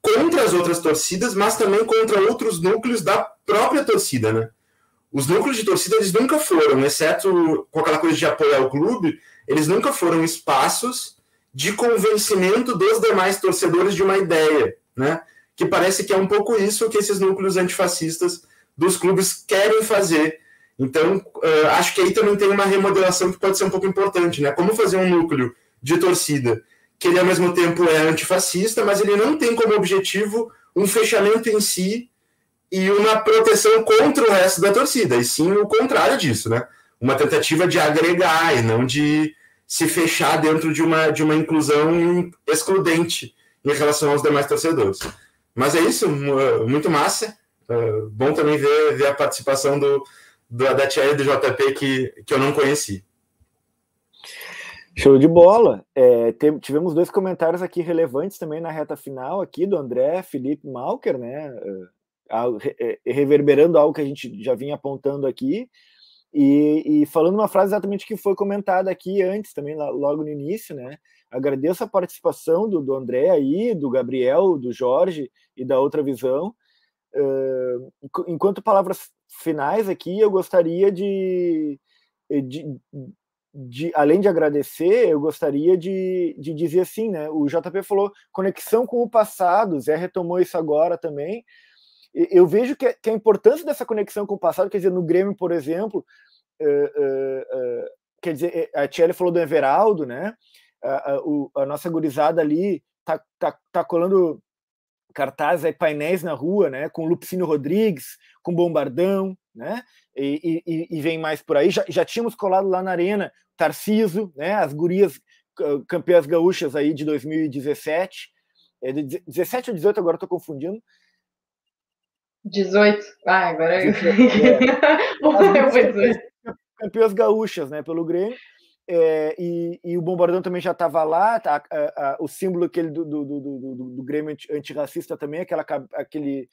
contra as outras torcidas, mas também contra outros núcleos da própria torcida, né? Os núcleos de torcida eles nunca foram, exceto com aquela coisa de apoiar o clube, eles nunca foram espaços de convencimento dos demais torcedores de uma ideia, né? Que parece que é um pouco isso que esses núcleos antifascistas dos clubes querem fazer. Então, uh, acho que aí também tem uma remodelação que pode ser um pouco importante, né? Como fazer um núcleo de torcida que ele ao mesmo tempo é antifascista, mas ele não tem como objetivo um fechamento em si e uma proteção contra o resto da torcida, e sim o contrário disso, né? Uma tentativa de agregar e não de se fechar dentro de uma, de uma inclusão excludente em relação aos demais torcedores. Mas é isso, muito massa. Uh, bom também ver, ver a participação do, do, da Tia e do JP que, que eu não conheci. Show de bola. É, tivemos dois comentários aqui relevantes também na reta final aqui do André Felipe Malker, né? É, reverberando algo que a gente já vinha apontando aqui, e, e, falando uma frase exatamente que foi comentada aqui antes, também logo no início, né? Agradeço a participação do, do André aí, do Gabriel, do Jorge e da outra visão. Uh, enquanto palavras finais aqui, eu gostaria de, de, de, além de agradecer, eu gostaria de, de dizer assim, né? O JP falou conexão com o passado, Zé retomou isso agora também eu vejo que, a importância dessa conexão com o passado, quer dizer, no Grêmio, por exemplo, uh, uh, quer dizer, a Tiele falou do Everaldo, né? A, a, a nossa gurizada ali tá, tá, tá colando cartazes aí, painéis na rua, né? Com Lupicínio Rodrigues, com Bombardão, né? E, e, e, vem mais por aí. Já, já tínhamos colado lá na Arena Tarciso, né? As gurias campeãs gaúchas aí de 2017. É de 17 ou 18, agora estou confundindo. 18. Ah, agora eu. É. *laughs* campeãs gaúchas, né? Pelo Grêmio. É, e, e, o Bombardão também já estava lá, tá, a, a, o símbolo aquele do, do, do, do, do Grêmio antirracista também, aquela, aquele,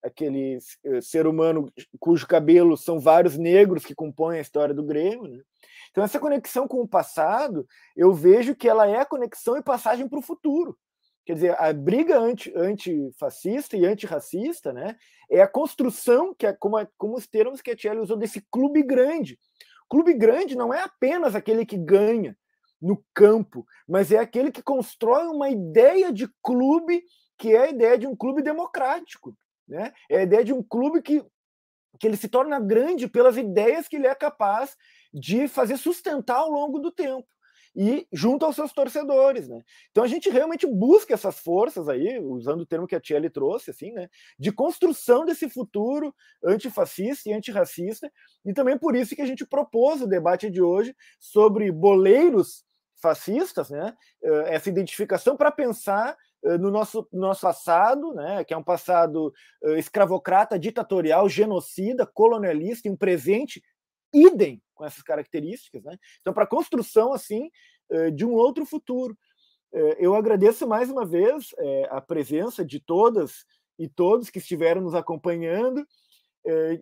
aquele eh, ser humano cujo cabelo são vários negros que compõem a história do Grêmio. Né? Então, essa conexão com o passado, eu vejo que ela é conexão e passagem para o futuro. Quer dizer, a briga anti, antifascista e antirracista né, é a construção, que é como, como os termos que a Tiele usou, desse clube grande. Clube grande não é apenas aquele que ganha no campo, mas é aquele que constrói uma ideia de clube que é a ideia de um clube democrático. Né? É a ideia de um clube que, que ele se torna grande pelas ideias que ele é capaz de fazer sustentar ao longo do tempo e junto aos seus torcedores, né? Então a gente realmente busca essas forças aí, usando o termo que a Tiele trouxe, assim, né? De construção desse futuro antifascista e antirracista, e também por isso que a gente propôs o debate de hoje sobre boleiros fascistas, né? Eh, essa identificação para pensar eh, no nosso, nosso passado, né, que é um passado uh, escravocrata, ditatorial, genocida, colonialista, um presente idem com essas características. Né? Então, para a construção assim uh, de um outro futuro. Uh, eu agradeço mais uma vez a presença de todas e todos que estiveram nos acompanhando.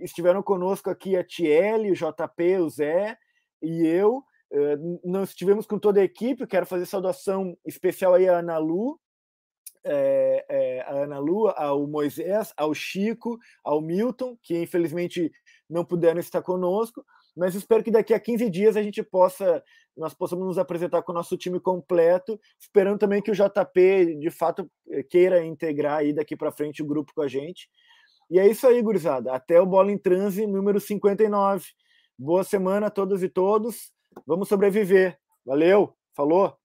estiveram conosco aqui a Tiele, o JP, o Zé e eu. Não estivemos com toda a equipe, quero fazer saudação especial aí à Ana Lu, a Ana Lu, ao Moisés, ao Chico, ao Milton, que infelizmente não puderam estar conosco, mas espero que daqui a 15 dias a gente possa, nós possamos nos apresentar com o nosso time completo, esperando também que o JP de fato queira integrar aí daqui para frente o grupo com a gente. E é isso aí, gurizada. Até o Bola em Transe número 59. Boa semana a todas e todos. Vamos sobreviver. Valeu, falou!